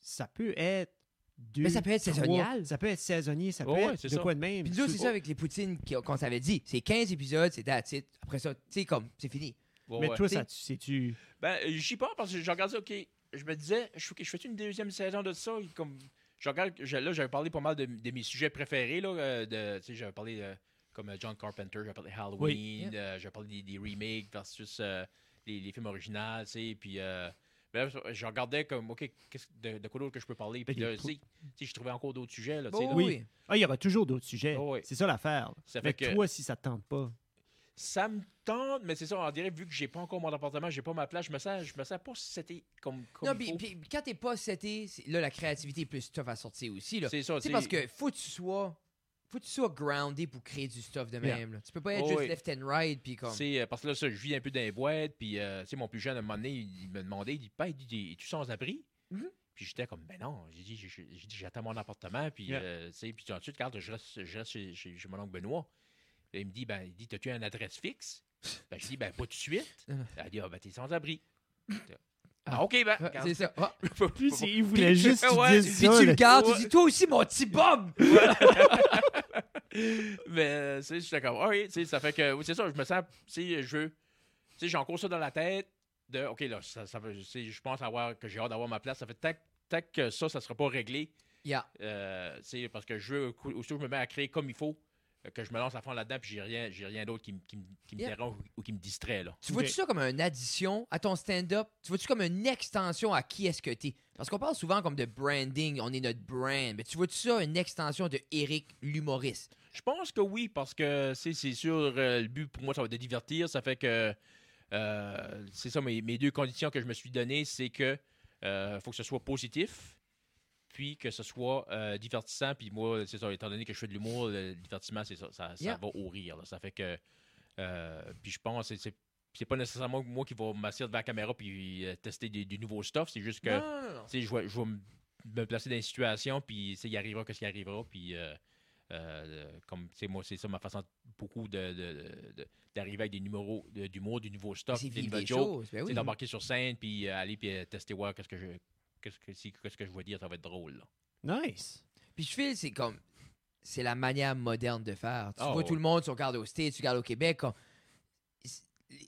ça peut être. Deux, Mais ça peut être trois, saisonnial. Ça peut être saisonnier, ça peut être de ça. quoi de même. Puis nous, c'est ça avec les poutines qui- qu'on s'avait dit. C'est 15 épisodes, c'est it. Après ça, tu sais, comme, c'est fini. Mais ouais. toi, ça, tu sais-tu? Ben, j'y pas parce que j'ai regardé, OK, je me disais, je, fais- je fais une deuxième saison de ça. et Comme, je regarde, je- là, j'avais parlé pas mal de, de mes sujets préférés. Là, euh, de, tu sais, j'avais parlé euh, comme euh, John Carpenter, j'avais parlé Halloween, Oui. euh, j'avais parlé des, des remakes versus euh, les, les films originaux, tu sais, puis... euh, ben là, je regardais comme, OK, de, de quoi d'autre que je peux parler? Puis là, cool. tu sais, je trouvais encore d'autres sujets, là, tu sais, Oh, là. Oui. oui. Ah, il y aura toujours d'autres sujets. Oh, oui. C'est ça l'affaire. Ça Mais fait que- toi, si ça te tente pas. Ça me tente, mais c'est ça, on dirait, vu que j'ai pas encore mon appartement, j'ai pas ma place, je me sens, je me sens pas si c'était comme, comme Non, puis, quand t'es pas seté, c'est- là, la créativité est plus tough à sortir aussi, là. C'est ça, Tu sais, tu parce que faut que tu sois. Faut que tu sois groundé pour créer du stuff de Yeah. même. là. Tu peux pas être Oh, juste oui. left and right, puis comme. C'est euh, parce que là, ça, je vis un peu dans les boîtes, puis euh, tu sais, mon plus jeune, à un moment donné, il, me demandait, il dit, dit, es-tu sans abri? Mhm. Puis j'étais comme, ben non, j'ai dit, j'attends mon appartement, puis Yeah. euh, tu sais, puis ensuite, quand je reste, je reste chez, chez- chez mon oncle Benoît, il me dit, ben, il dit, t'as-tu une adresse fixe? Ben, je dis, ben, pas tout de suite. <laughs> Elle dit, ah, ben, t'es sans abri. <laughs> Ah, OK, ben. Regarde. C'est ça. Ah. Puis c'est- il voulait juste Ouais, dire Puis ça. tu là. le gardes, tu dis toi aussi, mon petit bum! <laughs> Mais, euh, tu sais, je suis d'accord. Ah oui, tu sais, ça fait que, oui, c'est ça, je me sens, tu sais, je veux, tu sais, j'ai encore ça dans la tête de, OK, là, ça, ça veut- tu sais, je pense avoir, que j'ai hâte d'avoir ma place. Ça fait tant, tant que ça, ça sera pas réglé, Yeah. euh, tu sais, parce que je veux, aussitôt que je me mets à créer comme il faut, que je me lance à fond là-dedans, puis j'ai rien, j'ai rien d'autre qui, me- qui, me- qui me Yeah. dérange ou, ou qui me distrait, là. Tu vois-tu ça comme une addition à ton stand-up? Tu vois-tu comme une extension à qui est-ce que t'es? Parce qu'on parle souvent comme de branding, on est notre brand. Mais tu vois-tu ça une extension de Eric l'humoriste? Je pense que oui, parce que c'est c'est sûr, euh, le but pour moi, ça va être de divertir. Ça fait que euh, c'est ça, mes, mes deux conditions que je me suis données, c'est que euh, faut que ce soit positif, puis que ce soit euh, divertissant. Puis moi, c'est ça, étant donné que je fais de l'humour, le divertissement, c'est ça, ça, va au rire. là. Ça fait que. euh, puis je pense que c'est- c'est pas nécessairement moi qui va m'asseoir devant la caméra puis euh, tester des- du nouveau stuff. C'est juste que. Je vais, je vais me- placer dans une situation, puis il arrivera ce qui arrivera, puis euh, euh, comme, tu sais, moi, c'est ça ma façon beaucoup de, de- de- d'arriver avec des numéros de- d'humour, du nouveau stuff, C'est des nouvelles jokes. Ben oui. d'embarquer sur scène, puis euh, aller puis tester, voir qu'est-ce que je... Qu'est-ce que, si- qu'est-ce que je vais dire, ça va être drôle. Là. Nice. Puis je file, c'est comme. C'est la manière moderne de faire. Tu Ah, vois ouais. tout le monde, tu regardes au States, tu regardes au Québec. comme-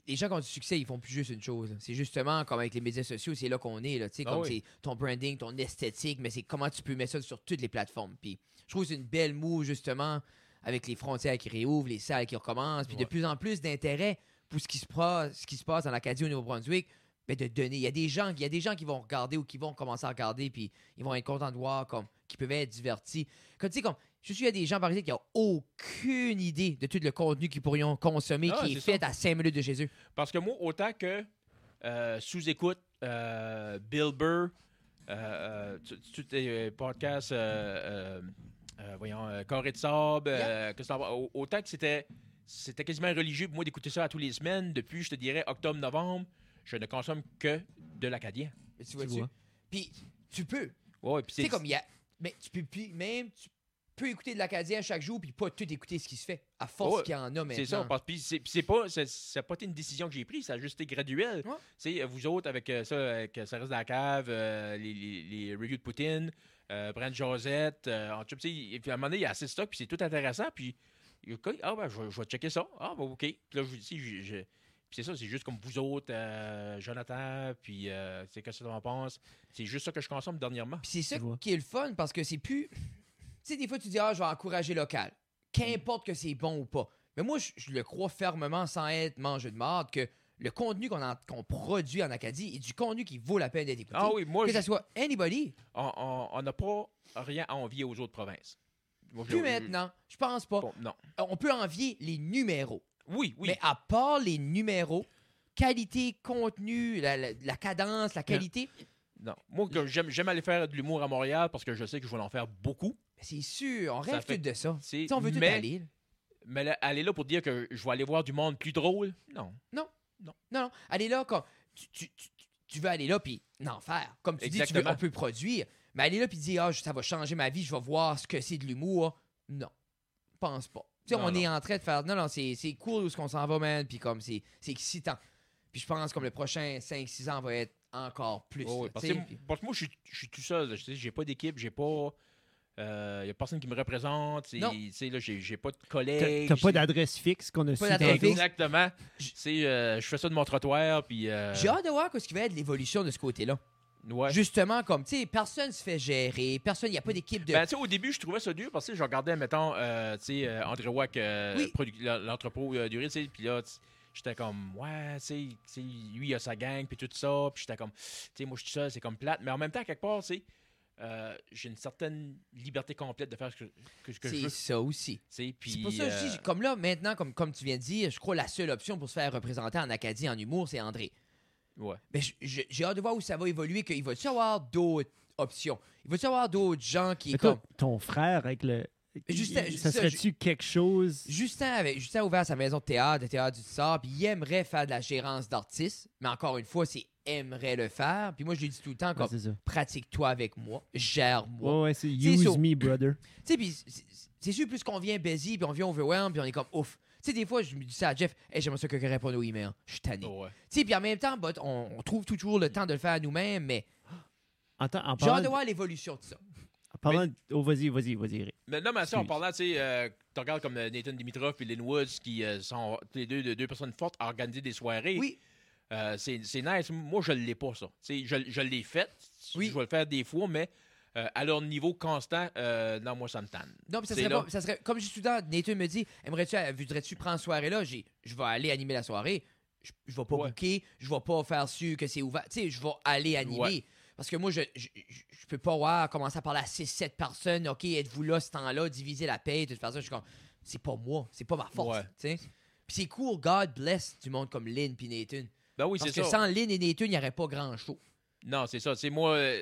Les gens qui ont du succès, ils font plus juste une chose. C'est justement comme avec les médias sociaux, c'est là qu'on est. Là, tu sais, Ah comme oui. c'est ton branding, ton esthétique, mais c'est comment tu peux mettre ça sur toutes les plateformes. Puis je trouve que c'est une belle move, justement, avec les frontières qui réouvrent, les salles qui recommencent, puis de plus en plus d'intérêt pour ce qui se passe, ce qui se passe dans l'Acadie au Nouveau-Brunswick. Mais de donner. Il y a des gens, il y a des gens qui vont regarder ou qui vont commencer à regarder, puis ils vont être contents de voir comme qui peuvent être divertis. Comme tu sais, comme je suis il y a des gens par exemple qui n'ont aucune idée de tout le contenu qu'ils pourrions consommer, Ah, qui est, fait à 5 minutes de chez eux. Parce que moi, autant que euh, sous-écoute, euh, Bill Burr, euh, tous les podcasts, voyons, euh, Carré de sable, que autant que c'était c'était quasiment religieux pour moi d'écouter ça à tous les semaines. Depuis, je te dirais, octobre-novembre, je ne consomme que de l'acadien. Mais tu vois? Puis tu peux. Ouais, puis Tu sais, c'est comme il y a. Mais tu peux puis même. Tu peux écouter de l'Acadien chaque jour, puis pas tout écouter ce qui se fait, à force Ouais, qu'il y en a maintenant. C'est ça, parce puis c'est pas ça pas été une décision que j'ai prise, ça a juste été graduel. Ouais. Vous autres avec euh, ça avec euh, ça reste dans la cave, euh, les, les, les reviews de Poutine, euh, Brent Josette, en tout cas, à un moment donné, il y a assez de stock, puis c'est tout intéressant, puis ah ben je, vais- je vais checker ça. Ah ben OK. Puis là je vous dis je- c'est ça, c'est juste comme vous autres, euh, Jonathan, puis euh, c'est qu'est-ce que tu en penses? C'est juste ça que je consomme dernièrement. Puis c'est ça qui est le fun parce que c'est plus. Tu sais, des fois, tu dis, ah, je vais encourager local. Qu'importe que c'est bon ou pas. Mais moi, je, je le crois fermement, sans être mangeux de marde, que le contenu qu'on produit en Acadie est du contenu qui vaut la peine d'être écouté. Ah oui, moi que ça soit anybody. on- n'a pas rien à envier aux autres provinces. Moi, Plus je- maintenant. Je pense pas. bon, non. On peut envier les numéros. Oui, oui. Mais à part les numéros, qualité, contenu, la, la- la cadence, la qualité, Non. Moi, j'aime, j'aime aller faire de l'humour à Montréal parce que je sais que je vais en faire beaucoup. c'est sûr. On rêve fait- tout de ça. On veut tout mais, aller. là. mais là, aller là pour dire que je vais aller voir du monde plus drôle, non. Non, non. Aller là, comme, tu, tu- tu- tu veux aller là, puis en faire. Comme tu dis, tu veux, on peut produire. Mais aller là, puis dire, ah, ça va changer ma vie, je vais voir ce que c'est de l'humour. Non, pense pas. Tu sais, on non. est en train de faire, non, non, c'est c'est cool où ce qu'on s'en va, man, puis comme, c'est c'est excitant. Puis je pense comme le prochain 5-6 ans va être encore plus. Oh, là, parce, que, sais, puis- parce que moi, je suis, je suis tout seul. là. Je sais, J'ai pas d'équipe, j'ai pas. Il n'y a personne qui me représente. c'est- Non. tu sais, là, J'ai, j'ai pas de collègues. t'as pas d'adresse fixe qu'on a su. Exactement. J- Tu sais, euh, je fais ça de mon trottoir, puis. euh, J'ai hâte de voir ce qui va être l'évolution de ce côté-là. Ouais. Justement, comme, tu sais, personne se fait gérer, personne, il n'y a pas d'équipe de. Ben, tu sais, au début, je trouvais ça dur parce que je regardais, mettons, euh, tu sais, euh, André Wack, euh, Oui. l'entrepôt euh, du riz, tu sais, puis là, j'étais comme, ouais, tu sais, lui, il a sa gang, puis tout ça, puis j'étais comme, tu sais, moi, je suis seul, c'est comme plate, mais en même temps, quelque part, tu sais, euh, j'ai une certaine liberté complète de faire ce que, que, ce que je c'est veux, tu ça aussi. C'est pour ça que je dis, comme là, maintenant, comme, comme tu viens de dire, je crois que la seule option pour se faire représenter en Acadie en humour, c'est André. Ouais. Mais j'ai hâte de voir où ça va évoluer, qu'il va y avoir d'autres options? Il va y avoir d'autres gens qui, Mais comme. toi, ton frère avec le. Justin- il- ça, serait-tu quelque chose? Justin, avait, Justin a ouvert sa maison de théâtre, de théâtre du Sort, puis il aimerait faire de la gérance d'artistes, mais encore une fois, c'est aimerait le faire. Puis moi, je lui dis tout le temps, comme, pratique-toi avec moi, gère-moi. Ouais, ouais, c'est use me, brother. Tu sais, puis c'est- c'est sûr, plus qu'on vient busy, puis on vient overwhelmed, puis on est comme ouf. Sais, des fois, je me dis ça à Jeff, hey, j'aimerais ça que quelqu'un réponde aux emails. Je suis tanné. Oh, ouais. Tu sais, puis en même temps, but, on, on trouve toujours le temps de le faire à nous-mêmes, mais <gasps> En, temps- en j'ai hâte de voir l'évolution de ça. en parlant de- oh, vas-y, vas-y, vas-y, Eric. Mais non, mais ça, en parlant, tu sais, euh, tu regardes comme euh, Nathan Dimitrov et Lynn Woods, qui euh, sont les deux, de- deux personnes fortes à organiser des soirées. Oui, Euh, c'est nice. Moi, je ne l'ai pas, ça. Tu sais, je, je l'ai fait. Oui. Je vais le faire des fois, mais euh, à leur niveau constant, euh, non, moi, ça me tanne. non, puis ça serait, là. pas- ça serait, comme je suis soudain, Nathan me dit, aimerais-tu, euh, voudrais-tu prendre soirée-là? J'ai, je vais aller animer la soirée. Je, je vais pas Ouais. booker, je vais pas faire sûr que c'est ouvert. Tu sais, je vais aller animer. Ouais. Parce que moi, je, je, je- peux pas voir, commencer à parler à 6-7 personnes. OK, êtes-vous là ce temps-là, diviser la paye, tout faire ça. Je suis comme, c'est pas moi, c'est pas ma force. Ouais. tu sais. Puis c'est cool, God bless du monde comme Lynn puis Nathan. Ben oui, Parce que ça. sans Lynn et Nathan, il n'y aurait pas grand show. Non, c'est ça. C'est moi. euh,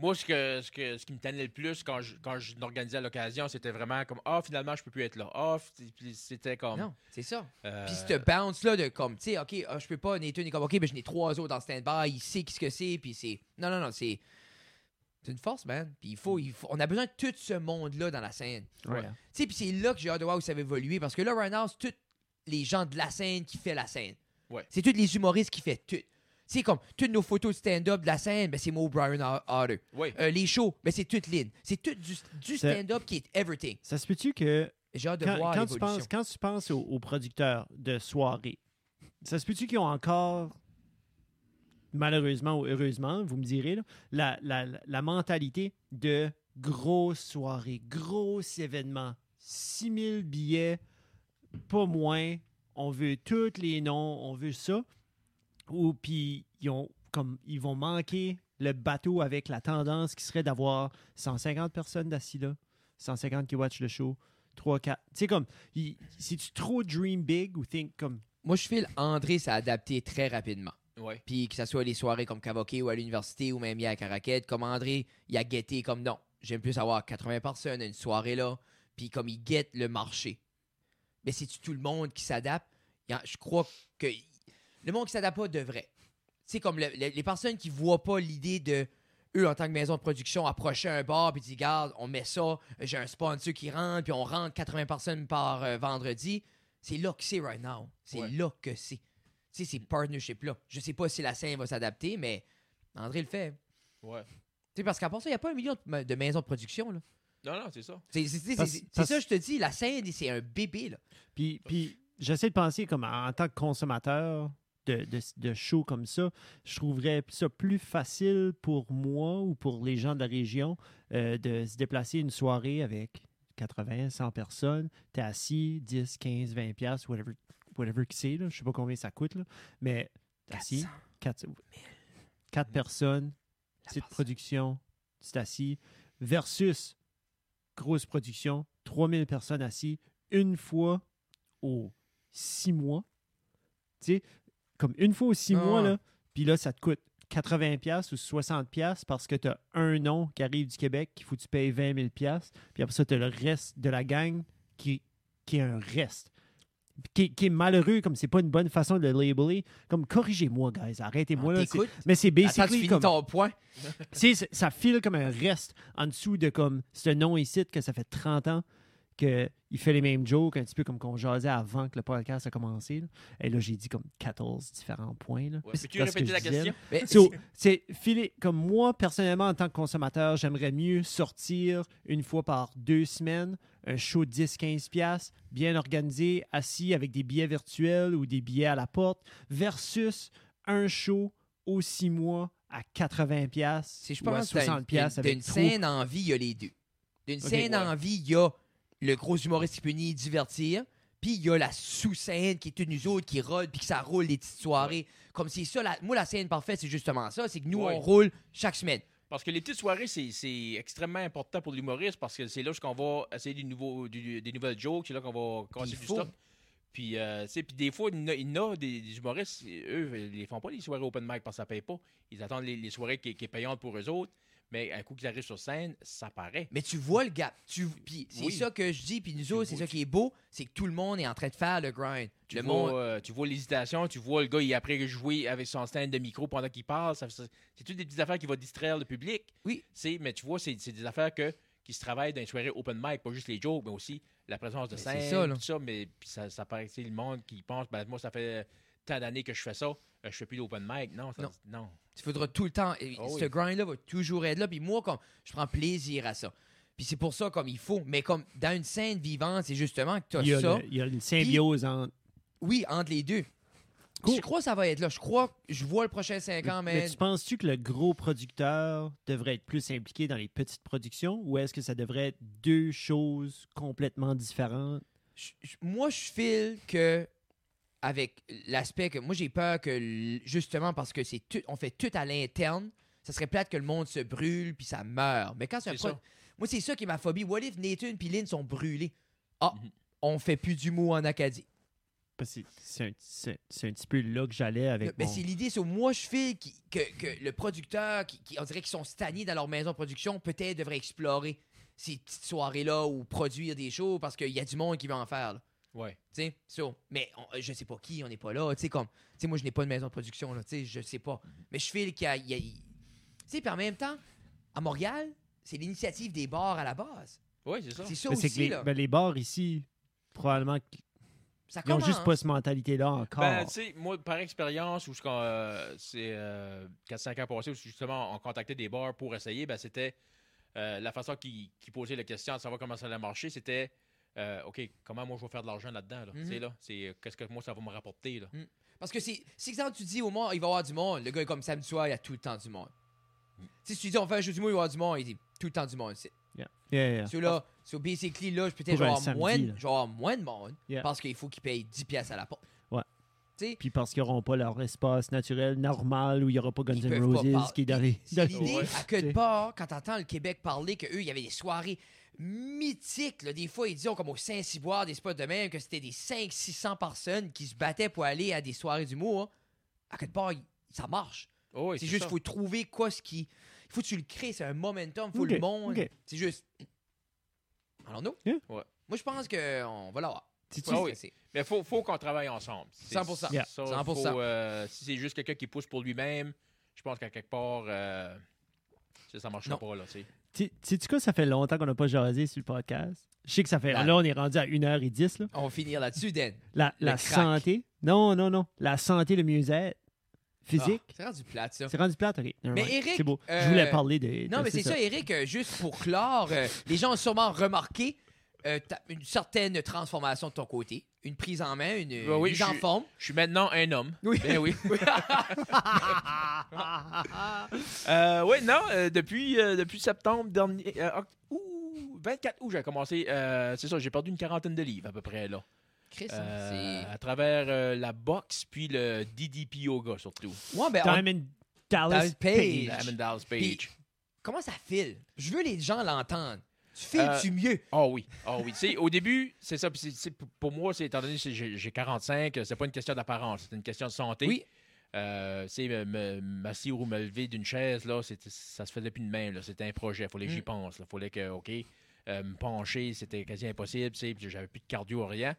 Moi, ce, que, ce, que, ce qui me tannait le plus quand je, quand je l'organisais à l'occasion, c'était vraiment comme Ah, finalement, je peux plus être là. Ah, puis c'était comme. Non, c'est ça. euh, Puis ce bounce-là de comme, tu sais, OK, ah, je peux pas, Nathan est comme, OK, ben je n'ai trois autres dans stand-by, il sait ce que c'est, puis c'est. Non, non, non, c'est. C'est une force, man. Puis il faut, il faut. On a besoin de tout ce monde-là dans la scène. Ouais. Tu sais, puis c'est là que j'ai hâte de voir où ça va évoluer, parce que là, right now, c'est tous les gens de la scène qui fait la scène. Ouais. C'est tous les humoristes qui fait tout. C'est comme, toutes nos photos de stand-up de la scène, ben c'est moi, Brian Otter. Oui. Euh, les shows, ben c'est toute Lynn. C'est tout du, stand-up qui est everything. Ça se peut-tu que J'ai hâte de quand, voir quand tu penses, quand tu penses aux, aux producteurs de soirée, ça se peut-tu qu'ils ont encore, malheureusement ou heureusement, vous me direz, là, la- la- la mentalité de grosse soirée, gros événement, 6000 billets, pas moins, on veut tous les noms, on veut ça, ou puis ils, ont, comme, ils vont manquer le bateau avec la tendance qui serait d'avoir 150 personnes d'assis là, 150 qui watch le show, 3, 4. Tu sais, comme, il- si tu trop dream big ou think comme. Moi, je file André s'est adapté très rapidement. Ouais. Puis que ce soit les soirées comme Cavoquet ou à l'université ou même hier à Caraquette, comme André, il a guetté comme non. J'aime plus avoir 80 personnes à une soirée là, puis comme il guette le marché. Mais c'est tout le monde qui s'adapte? Je crois que le monde qui s'adapte pas devrait. C'est comme le- le- les personnes qui voient pas l'idée de eux en tant que maison de production approcher un bar puis dire regarde, on met ça, j'ai un sponsor qui rentre puis on rentre 80 personnes par euh, vendredi. C'est là que c'est right now. C'est Ouais. là que c'est. Tu sais, ces partnerships-là. Je sais pas si la scène va s'adapter, mais André le fait. Ouais. Tu sais, parce qu'à part ça, il n'y a pas un million de, ma- de maisons de production. là. Non, non, c'est ça. C'est ça, je te dis, la scène, c'est un bébé. Là. Puis, puis j'essaie de penser comme en, en tant que consommateur de, de, de shows comme ça, je trouverais ça plus facile pour moi ou pour les gens de la région euh, de se déplacer une soirée avec 80, 100 personnes. Tu es assis, 10, 15, 20 piastres, whatever, whatever que c'est. Je sais pas combien ça coûte, là, mais assis. 400. 4, quatre personnes, petite personne. production, c'est assis, versus grosse production, 3000 personnes assis, une fois aux six mois. Tu sais, comme une fois aux six Ah mois, là, puis là, ça te coûte 80$ piastres ou 60$ piastres parce que tu as un nom qui arrive du Québec qu'il faut que tu payes 20 000$, piastres, puis après ça, tu as le reste de la gang qui, qui est un reste. Qui, qui est malheureux, comme c'est pas une bonne façon de le labeler. Comme, corrigez-moi, guys, arrêtez-moi. là, mais c'est Attends, basically finis comme. ton point. Tu sais, <laughs> c'est- ça file comme un reste en dessous de comme ce nom ici que ça fait 30 ans qu'il fait les mêmes jokes, un petit peu comme qu'on jasait avant que le podcast a commencé. là. Et là, j'ai dit comme 14 différents points. Là. Ouais. Mais que répéter je la question? Mais So, c'est filé comme moi personnellement en tant que consommateur, j'aimerais mieux sortir une fois par deux semaines un show de 10-15 pièces bien organisé, assis avec des billets virtuels ou des billets à la porte versus un show aux six mois à 80 pièces Si je ou à pense que 60 pièces d'une avec scène en vie, il y a les deux. D'une scène ouais. en vie, il y a le gros humoriste qui peut ni divertir, puis il y a la sous-scène qui est une nous autres qui rôle, puis que ça roule les petites soirées. Comme c'est ça, la- moi, la scène parfaite, c'est justement ça, c'est que nous, Ouais. on roule chaque semaine. Parce que les petites soirées, c'est c'est extrêmement important pour l'humoriste parce que c'est là qu'on va essayer du- des nouvelles jokes, c'est là qu'on va casser il du faut. stock. Puis, euh, tu sais, puis des fois, il y en a, il y en a des, des humoristes, eux, ils font pas les soirées open mic parce que ça paye pas. Ils attendent les, les soirées qui, qui est payantes pour eux autres. Mais un coup qu'ils arrivent sur scène, ça paraît. Mais tu vois le gap. Tu, puis c'est Oui. ça que je dis, puis nous autres, c'est ça qui est beau, c'est que tout le monde est en train de faire le grind. Tu, le vois, monde, euh, tu vois l'hésitation, tu vois le gars, il après jouer avec son stand de micro pendant qu'il parle. ça- ça- C'est toutes des petites affaires qui vont distraire le public. Oui. C'est- Mais tu vois, c'est c'est des affaires que, qui se travaillent dans les soirées open mic, pas juste les jokes, mais aussi la présence de Mais scène, c'est ça, là. tout ça, mais puis ça, ça paraît, sais, le monde qui pense, ben, moi, ça fait tant d'années que je fais ça, euh, je fais plus d'open mic. Non, ça- Non. non. Tu faudras tout le temps. et Oh ce oui. grind-là va toujours être là. Puis moi, comme, je prends plaisir à ça. Puis c'est pour ça, comme il faut. Mais comme dans une scène vivante, c'est justement que tu as Il ça. le- il y a une symbiose entre. Oui, entre les deux. Cool. Je crois que ça va être là. Je crois que je vois le prochain 5 ans, mais. Mais tu penses-tu que le gros producteur devrait être plus impliqué dans les petites productions ou est-ce que ça devrait être deux choses complètement différentes? je- je- moi, je file que avec l'aspect que moi j'ai peur que justement parce que c'est tout, on fait tout à l'interne, ça serait plate que le monde se brûle puis ça meurt. Mais quand c'est un pro- moi c'est ça qui est ma phobie. What if Nathan puis Lynn sont brûlés? Ah, Mhm. on fait plus d'humour en Acadie. Parce que c'est un, petit peu là que j'allais avec Mais mon- c'est l'idée, c'est moi je qui- que, que le producteur, qui, qui- on dirait qu'ils sont stagnés dans leur maison de production, peut-être devrait explorer ces petites soirées-là ou produire des shows parce qu'il y a du monde qui veut en faire. là. Ouais. Tu sais, so, mais on- je sais pas qui, on n'est pas là. Tu sais, comme, tu sais, moi, je n'ai pas de maison de production, là. Tu sais, je sais pas. Mais je file qu'il y a. y Tu sais, puis en même temps, à Montréal, c'est l'initiative des bars à la base. Oui, c'est ça. C'est ça Mais c'est aussi, que les, là. ben, les bars ici, probablement, qu'ils ça n'ont commence. juste pas cette mentalité-là encore. Ben, tu sais, moi, par expérience, où ce qu'on, euh, c'est 4-5 ans passés, où justement, on contactait des bars pour essayer, ben, c'était euh, la façon qu'ils qu'ils posaient la question de savoir comment ça allait marcher, c'était euh, OK, comment moi je vais faire de l'argent là-dedans? Là? Mhm. Là, c'est euh, qu'est-ce que moi ça va me rapporter? Là? Parce que si exemple tu dis au monde, il va y avoir du monde, le gars est comme samedi soir, il y a tout le temps du monde. Sais, si tu dis on fait un jeu du monde, il va y avoir du monde, il dit tout le temps du monde. C'est, Yeah, yeah, yeah. So basically, là, je peut-être avoir moins, là. je vais avoir moins de monde Yeah. parce qu'il faut qu'ils payent 10 pièces à la porte. Puis parce qu'ils n'auront pas leur espace naturel normal où il n'y aura pas Guns N' Roses par- qui est dans les. L'idée Ouais. à que de part, quand t'entends le Québec parler qu'eux, il y avait des soirées mythiques. là. Des fois, ils disaient comme au Saint-Cyboire, des spots de même, que c'était des 500-600 personnes qui se battaient pour aller à des soirées d'humour. À quelque part, il- ça marche. Oh, oui, c'est juste qu'il faut trouver quoi ce qui. Il faut que tu le crées, c'est un momentum, il faut le monde. C'est juste. Allons-nous? Yeah. Ouais. Moi, je pense qu'on va l'avoir. Ah oui. Mais il faut, faut qu'on travaille ensemble. C'est 100%. Yeah. ça, 100%. faut, euh, si c'est juste quelqu'un qui pousse pour lui-même, je pense qu'à quelque part, euh, ça ne marchera Non. pas. Là, tu sais. Tu sais-tu quoi, ça fait longtemps qu'on n'a pas jasé sur le podcast? Je sais que ça fait. La- Là, on est rendu à 1h10. Là. On va finir là-dessus, Dan. La, la santé. Non, non, non. La santé, le mieux-être physique. Ah, c'est rendu plate, ça. C'est rendu plate, ok. Mais. Eric, C'est beau. euh, Je voulais parler de. Non, de- mais c'est ça, Eric, euh, juste pour clore, euh, les gens ont sûrement remarqué euh, une certaine transformation de ton côté, une prise en main, une oui, mise je en suis- forme. Je suis maintenant un homme. Oui. Ben oui. <laughs> <laughs> Euh, oui, non, euh, depuis, euh, depuis septembre dernier. euh, oct- ouh, 24 août, j'ai commencé. euh, c'est ça, j'ai perdu une quarantaine de livres à peu près, là. Chris, Euh, à travers euh, la boxe puis le DDP Yoga, surtout. Ouais, ben, on- Dallas Dallas Page. Page. Diamond Dallas Puis- Page. comment ça file? Je veux les gens l'entendre. Tu files-tu mieux? Oh oui, oh oui. Au début, c'est ça. puis c'est- c'est- pour moi, c'est étant donné que j'ai j'ai 45, c'est pas une question d'apparence, c'est une question de santé. Oui. Euh, tu sais, me- me- m'asseoir ou me lever d'une chaise, là, c'était- ça se faisait plus de même. là. C'était un projet. Il fallait que j'y Mm. pense. Il fallait que, OK, euh, me pencher, c'était quasi impossible. tu sais, puis J'avais plus de cardio, rien.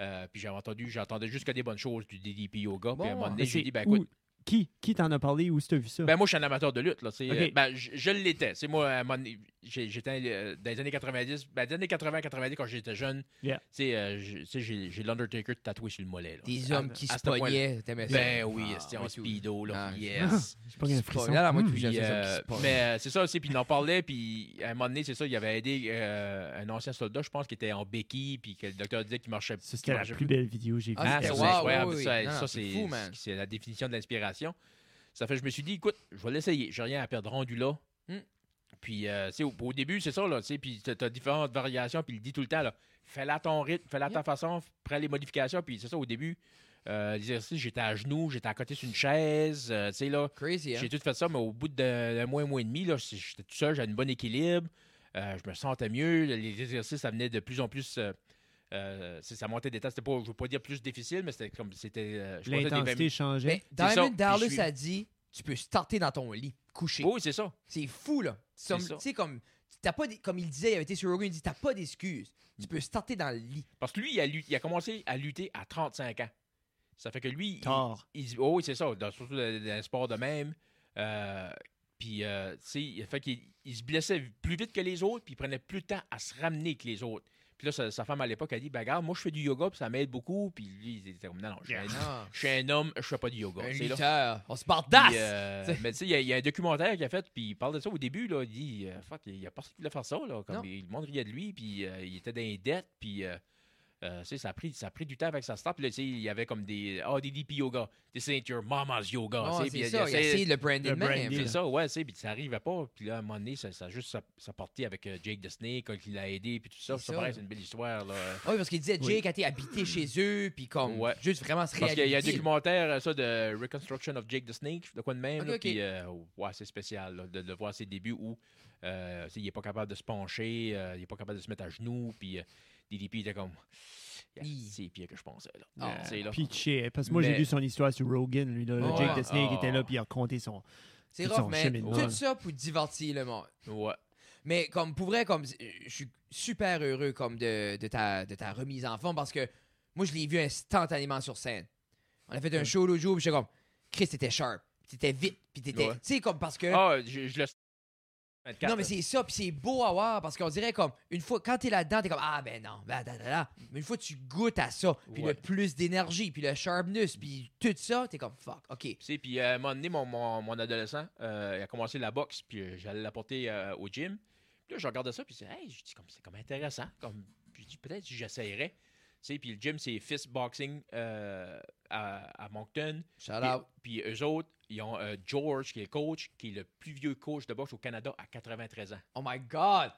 Euh, puis j'avais entendu, j'entendais juste que des bonnes choses du DDP yoga. puis à un Bon, moment donné, Mais j'ai c'est dit, ben où- écoute, Qui, qui t'en a parlé? Où tu as vu ça? ben moi, je suis un amateur de lutte. Là. Euh, ben, je, je l'étais. C'est moi, à un moment donné, j'ai- j'étais euh, dans les années 90. Ben, des années 80-90, quand j'étais jeune, Yeah. tu sais, euh, j'ai l'Undertaker tatoué sur le mollet. là. Des À- hommes qui à se pognaient, t'aimais ça? Ben oui, Ah, c'était en speedo. Là, Ah, yes. J'ai pas un frisson. là, moi, Puis, euh, mais euh, c'est ça aussi, puis il en parlait, puis à un moment donné, c'est ça, il avait aidé euh, un ancien soldat, je pense, qui était en béquille, puis que le docteur disait qu'il marchait c'était la plus belle vidéo que j'ai vue. Ah, c'est. Ça, c'est la définition de l'inspiration. Ça fait que je me suis dit, écoute, je vais l'essayer. J'ai rien à perdre rendu là. Hmm. Puis, euh, au, au début, c'est ça, là, tu sais, puis t'as as différentes variations, puis il dit tout le temps, là, fais-la à ton rythme, fais-la à ta façon, prends les modifications, puis c'est ça, au début, euh, l'exercice, j'étais à genoux, j'étais à côté sur une chaise, euh, tu sais, là, Crazy, hein? j'ai tout fait ça, mais au bout d'un d'un mois, un mois et demi, là, j'étais tout seul, j'avais un bon équilibre, euh, je me sentais mieux, les exercices, ça venait de plus en plus... euh, montait des temps, c'était pas, je veux pas dire plus difficile, mais c'était comme, c'était... euh, L'intensité 20 changeait. Ça, Diamond Dallas suis- a dit tu peux starter dans ton lit, couché. Oui, c'est ça. C'est fou, là. C'est Comme- ça. Tu sais, comme, t'as pas comme il disait, il avait été sur Rogan, il dit t'as pas d'excuses. Tu peux starter dans le lit. Parce que lui, il a, il a commencé à lutter à 35 ans. Ça fait que lui, il- Tard. il, oh oui, c'est ça, dans- surtout dans, un sport de même. Euh, puis, euh, tu sais, il fait qu'il il se blessait plus vite que les autres, puis il prenait plus de temps à se ramener que les autres. Puis là, sa, sa femme à l'époque a dit Ben, regarde, moi, je fais du yoga, puis ça m'aide beaucoup. Puis lui, il était comme Non, non, je suis un, je suis un homme, je fais pas du yoga. Un là. On se d'as. euh, <laughs> mais tu sais, il y a- il y, a un documentaire qu'il a fait, puis il parle de ça au début. Là, il dit euh, Fuck, il y a personne qui voulait faire ça. Là, comme il, le monde riait de lui, puis euh, il était dans les dettes, puis. euh, euh, ça, a pris, ça a pris du temps avec sa start. Puis là, tu sais, il y avait comme des. Ah, des DP yoga. This ain't your mama's yoga. Oh, c'est il- ça. il essayé le même. branding. c'est là. ça, ouais, puis ça arrivait pas. Puis là, à un moment donné, ça, ça a juste ça, ça partait avec euh, Jake the Snake, quand il l'a aidé, puis tout ça. C'est Ça, pareil, c'est une belle histoire, là. Oui, parce qu'il disait Oui. Jake a été habité chez eux, puis comme Ouais. juste vraiment se Parce qu'il y a un documentaire, euh, ça, de Reconstruction of Jake the Snake, de quoi de même. Là. Puis, euh, ouais, c'est spécial là, de, de voir ses débuts où euh, tu sais, il n'est pas capable de se pencher, euh, il n'est pas capable de se mettre à genoux, puis euh, DDP était comme. Yeah, c'est pire que je pensais. Là. Ah. Euh, c'est là. Pitché. Parce que moi, j'ai lu son histoire sur Rogan. Lui, là, le Oh, Jake the Snake Oh. était là, puis il a raconté son. C'est rough, son mais tout ça pour divertir le monde. Ouais. Mais comme pour vrai, comme je suis super heureux comme de, de ta, de ta remise en forme parce que moi je l'ai vu instantanément sur scène. On a fait un show l'autre jour, puis j'étais comme Chris t'étais sharp, t'étais vite, puis t'étais, Ouais. tu sais comme parce que Ah, je, je le. 24, non mais c'est ça, puis c'est beau à voir parce qu'on dirait comme une fois quand t'es là-dedans t'es comme ah ben non, ben, da, da, da. mais une fois tu goûtes à ça, puis Ouais. le plus d'énergie, puis le sharpness, puis tout ça, t'es comme fuck, ok. Tu sais, puis euh, à un moment donné, mon, mon, mon adolescent, euh, il a commencé la boxe, puis euh, j'allais l'apporter euh, au gym. Puis là, je regardais ça, puis je dis, hey, je dis, comme, c'est comme intéressant. Comme, puis je dis, peut-être j'essayerais. Tu sais, puis le gym, c'est Fist Boxing euh, à, à Moncton. Shout Puis, out. puis eux autres, ils ont euh, George, qui est coach, qui est le plus vieux coach de boxe au Canada à 93 ans. Oh my god.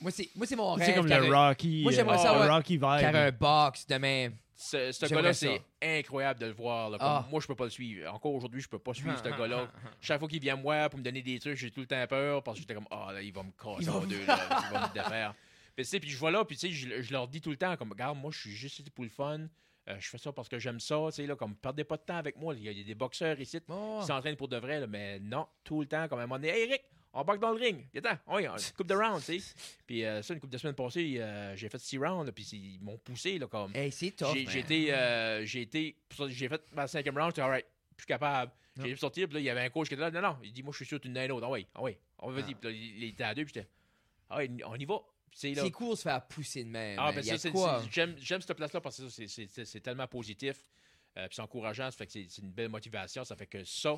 Moi c'est moi c'est mon rêve. C'est comme le Rocky. Moi, j'aimerais euh, ça, le. Rocky vibe. un box de même. Ce, ce gars-là, c'est incroyable de le voir. là. Comme Ah. Moi, je peux pas le suivre. Encore aujourd'hui, je peux pas suivre ce gars-là. Chaque fois qu'il vient me voir pour me donner des trucs, j'ai tout le temps peur parce que j'étais comme, ah, là, il va me casser Il va en me- deux, là, <laughs> il va me défaire. Puis, tu sais, puis je vois là, puis tu sais, je, je leur dis tout le temps, comme, regarde, moi, je suis juste ici pour le fun. Euh, je fais ça parce que j'aime ça, tu sais, là, comme, perdez pas de temps avec moi. Il y a, il y a des boxeurs ici Oh. qui s'entraînent pour de vrai, là, mais non, tout le temps, comme à un moment donné, hey, Eric, on boxe dans le ring. Viens oui, on coupe de round, tu sais. <laughs> Puis euh, ça, une coupe de semaines passées, euh, j'ai fait six rounds, puis ils m'ont poussé, là, comme. Hey, c'est. J'ai man. j'ai été, euh, j'ai été, j'ai fait ma cinquième round, j'étais alright, plus capable. J'ai sorti, puis là, il y avait un coach qui était là, non, non, il dit, moi, je suis sûr que tu en as un autre. Ah oui, ah oui, on va. Ah. Puis là, il il était à deux, puis j'étais, ah on y va. C'est cool de se faire pousser de même. Ah, man. ben j'aime, j'aime cette place-là parce que ça, c'est- tellement positif, euh, puis c'est encourageant, ça fait que c'est, une belle motivation, ça fait que ça,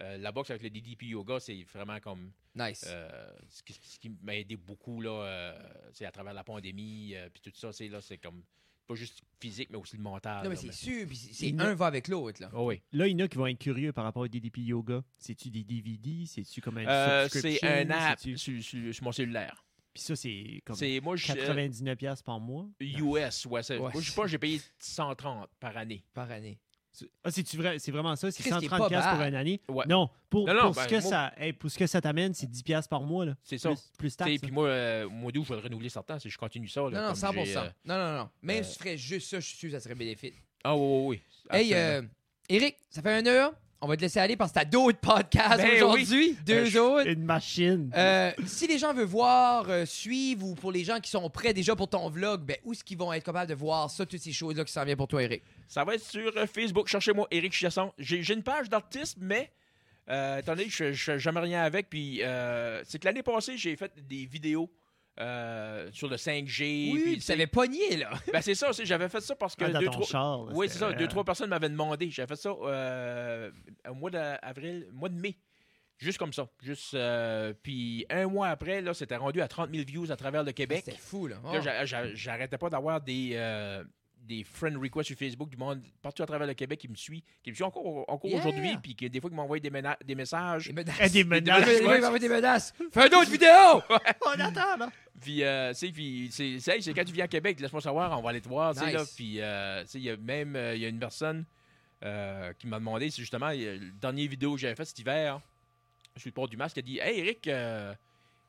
euh, la boxe avec le DDP Yoga, c'est vraiment comme Nice. euh, ce, qui, m'a aidé beaucoup là, euh, c'est à travers la pandémie, euh, puis tout ça, c'est là, c'est comme pas juste physique, mais aussi le mental. non, mais c'est sûr. puis c'est- un va avec l'autre. là. Oh oui. Là, il y en a qui vont être curieux par rapport au DDP Yoga. C'est-tu des DVD? C'est-tu comme un Euh, c'est un app sur, sur- sur mon cellulaire. Puis ça, c'est comme C'est moi, je 99$ piastres par mois. US, ouais. c'est- Ouais. Moi, je sais pas, j'ai payé 130 par année. Par année. C'est- Ah, c'est-tu vrai? C'est vraiment ça? C'est Chris, qui est 130$ pas piastres pour bad. une année? Ouais. Non, pour, Non, non, pour, ben, ce que moi- ça, hey, pour ce que ça t'amène, c'est 10$ piastres par mois. Là. C'est ça. Plus, plus T'sais, taxes. Puis moi, euh, au mois d'août, je vais le renouveler certain si je continue ça. Là, Non, non, comme 100%. j'ai, euh, Non, non, non. Même euh, si tu ferais juste ça, je suis sûr que ça serait bénéfique. Ah oui, oui, oui. Hey, Absolument. euh, Eric, ça fait une heure. On va te laisser aller parce que t'as d'autres podcasts Ben oui. aujourd'hui. Deux Ben, je- autres. Une machine. Euh, si les gens veulent voir, euh, suivre, ou pour les gens qui sont prêts déjà pour ton vlog, ben, où est-ce qu'ils vont être capables de voir ça, toutes ces choses-là qui s'en viennent pour toi, Eric? Ça va être sur euh, Facebook. Cherchez-moi Eric Chiasson. J'ai une page d'artiste, mais que je ne fais jamais rien avec, puis euh, c'est que l'année passée, j'ai fait des vidéos euh, sur le 5G. Oui, puis, t'avais pogné, là. <laughs> ben, c'est ça aussi. J'avais fait ça parce que Ah, dans deux, ton trois, char. Oui, c'est ça. Deux, trois personnes m'avaient demandé. J'avais fait ça euh, au mois d'avril, mois de mai. Juste comme ça. Juste, euh, puis un mois après, là, c'était rendu à 30 000 views à travers le Québec. C'était fou, là. Oh. j'a- j'a- j'arrêtais pas d'avoir des, euh, des friend requests sur Facebook du monde partout à travers le Québec qui me suit, qui me suit encore, encore Yeah. aujourd'hui, puis qui des fois qui m'envoient des, mena- des messages. Des menaces. Eh, des menaces. Ils m'envoient des menaces. <laughs> Fais une autre vidéo! <laughs> <laughs> On attend, là. Puis, euh, puis c'est c'est- quand tu viens à Québec, laisse-moi savoir, on va aller te voir, tu sais, Nice. là. Puis, euh, il y a même, euh, il y a une personne euh, qui m'a demandé, c'est justement, il y a- le dernier vidéo que j'avais fait cet hiver, sur le port du masque, il a dit, hey Eric, euh,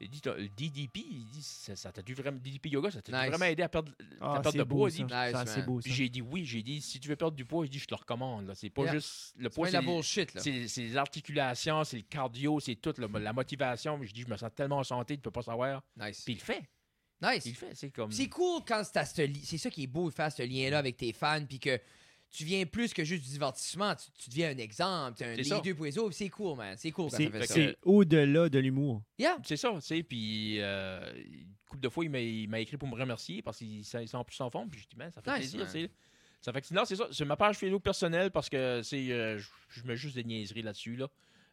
il dit, t'as- le DDP, il dit, ça ça t'a dû vraiment, DDP yoga, ça t'a Nice. vraiment aidé à perdre, Ah, à perdre c'est de beau, poids. ça. il dit. Nice, Ça, c'est beau, ça. Puis j'ai dit oui, j'ai dit si tu veux perdre du poids, je dis je te le recommande. là. C'est pas Yeah. juste le C'est poids, de la c'est bullshit, là. c'est c'est les articulations, c'est le cardio, c'est tout, là, la motivation. Je dis je me sens tellement en santé, tu peux pas savoir. Nice. Puis il le fait, Nice. il fait, c'est comme. C'est cool quand c'est à ce li- c'est ça qui est beau de faire ce lien-là avec tes fans, puis que tu viens plus que juste du divertissement. Tu, tu deviens un exemple. Tu es un leader pour les autres. C'est cool, man. C'est cool quand C'est ça fait fait ça. c'est au-delà de l'humour. Yeah. C'est ça, tu sais. Puis, euh, une couple de fois, il m'a- il m'a écrit pour me remercier parce qu'il s'est en plus en forme. Puis, je dis, man, ça fait Nice, plaisir, man. tu sais. Ça fait que, non, c'est ça. C'est ma page Facebook personnelle parce que c'est, euh, je, mets juste des niaiseries là-dessus, là.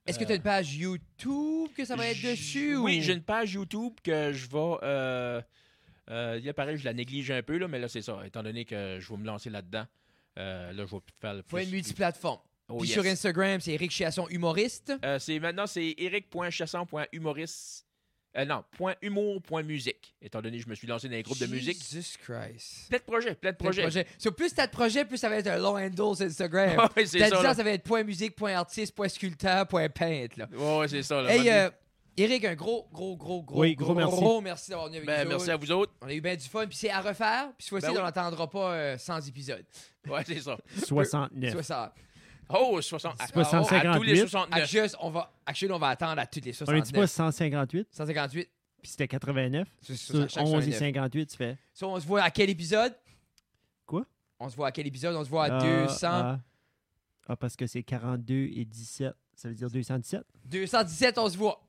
Est-ce que Euh, tu as une page YouTube que ça va être dessus? Oui, ou- j'ai une page YouTube que je vais. Euh, euh, là, pareil, je la néglige un peu, là, mais là, c'est ça. Étant donné que je vais me lancer là-dedans, euh, là, je vais faire le Faut plus. être multiplateforme. Oh, Puis yes. sur Instagram, c'est Eric Chiasson humoriste. Euh, c'est maintenant c'est eric.chasson.humoriste. Euh, non, point humour, point musique. Étant donné que je me suis lancé dans un groupe de musique. Jesus Christ. Plein de projets, plein de projets. projets. So, plus t'as de projets, plus ça va être un long handle sur Instagram. <laughs> ouais, c'est T'as ça. ça, va être point musique, point artiste, point sculpteur, point peintre. Là. Ouais, c'est ça. là. Hey, euh, Eric, un gros, gros, gros, gros, Oui, gros merci. gros merci d'avoir venu avec Ben, nous merci autres. à vous autres. On a eu bien du fun, puis c'est à refaire. Puis cette fois-ci, Ben oui. on n'entendra pas euh, 100 épisodes. Ouais, c'est ça. 69. Soit ça. Oh, 60. à- 60, à tous les 58. 69. Actually, on va, actually, on va attendre à toutes les On a dit pas 69. 158, 158. puis c'était 89. C'est- c'est Sur à chaque 11 et 69. 58, tu fais. So, on se voit à quel épisode? Quoi? On se voit à quel épisode? On se voit à Ah, 200. Ah, Ah, parce que c'est 42 et 17. Ça veut dire 217. 217, on se voit.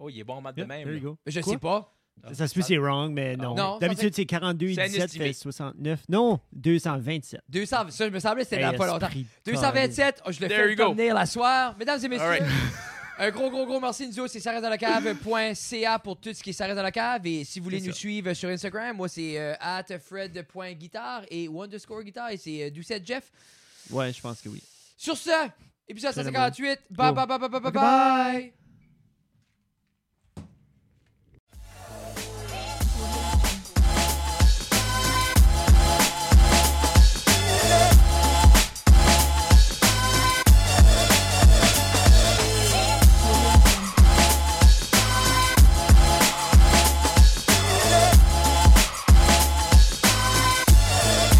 Oh, il est bon en maths de même. there you là. go. Je Quoi? sais pas. Ça se peut c'est wrong, mais non. D'habitude, c'est 42 et C'est un 17 estimé. fait 69. Non, 227. 200, ça, je me semblait que c'était dans pas longtemps. esprit de 227, oh, je le fais venir la soir. Mesdames et messieurs, right. <laughs> un gros, gros, gros merci. Nous c'est dans la cave.ca pour tout ce qui est reste dans la cave. Et si vous voulez nous ça. suivre sur Instagram, moi, c'est euh, at fred.guitare et underscore guitare et c'est euh, Doucette Jeff. Ouais, je pense que oui. Sur ce, épisode C'est 158. Bye, bye, bye, bye, bye, bye, bye.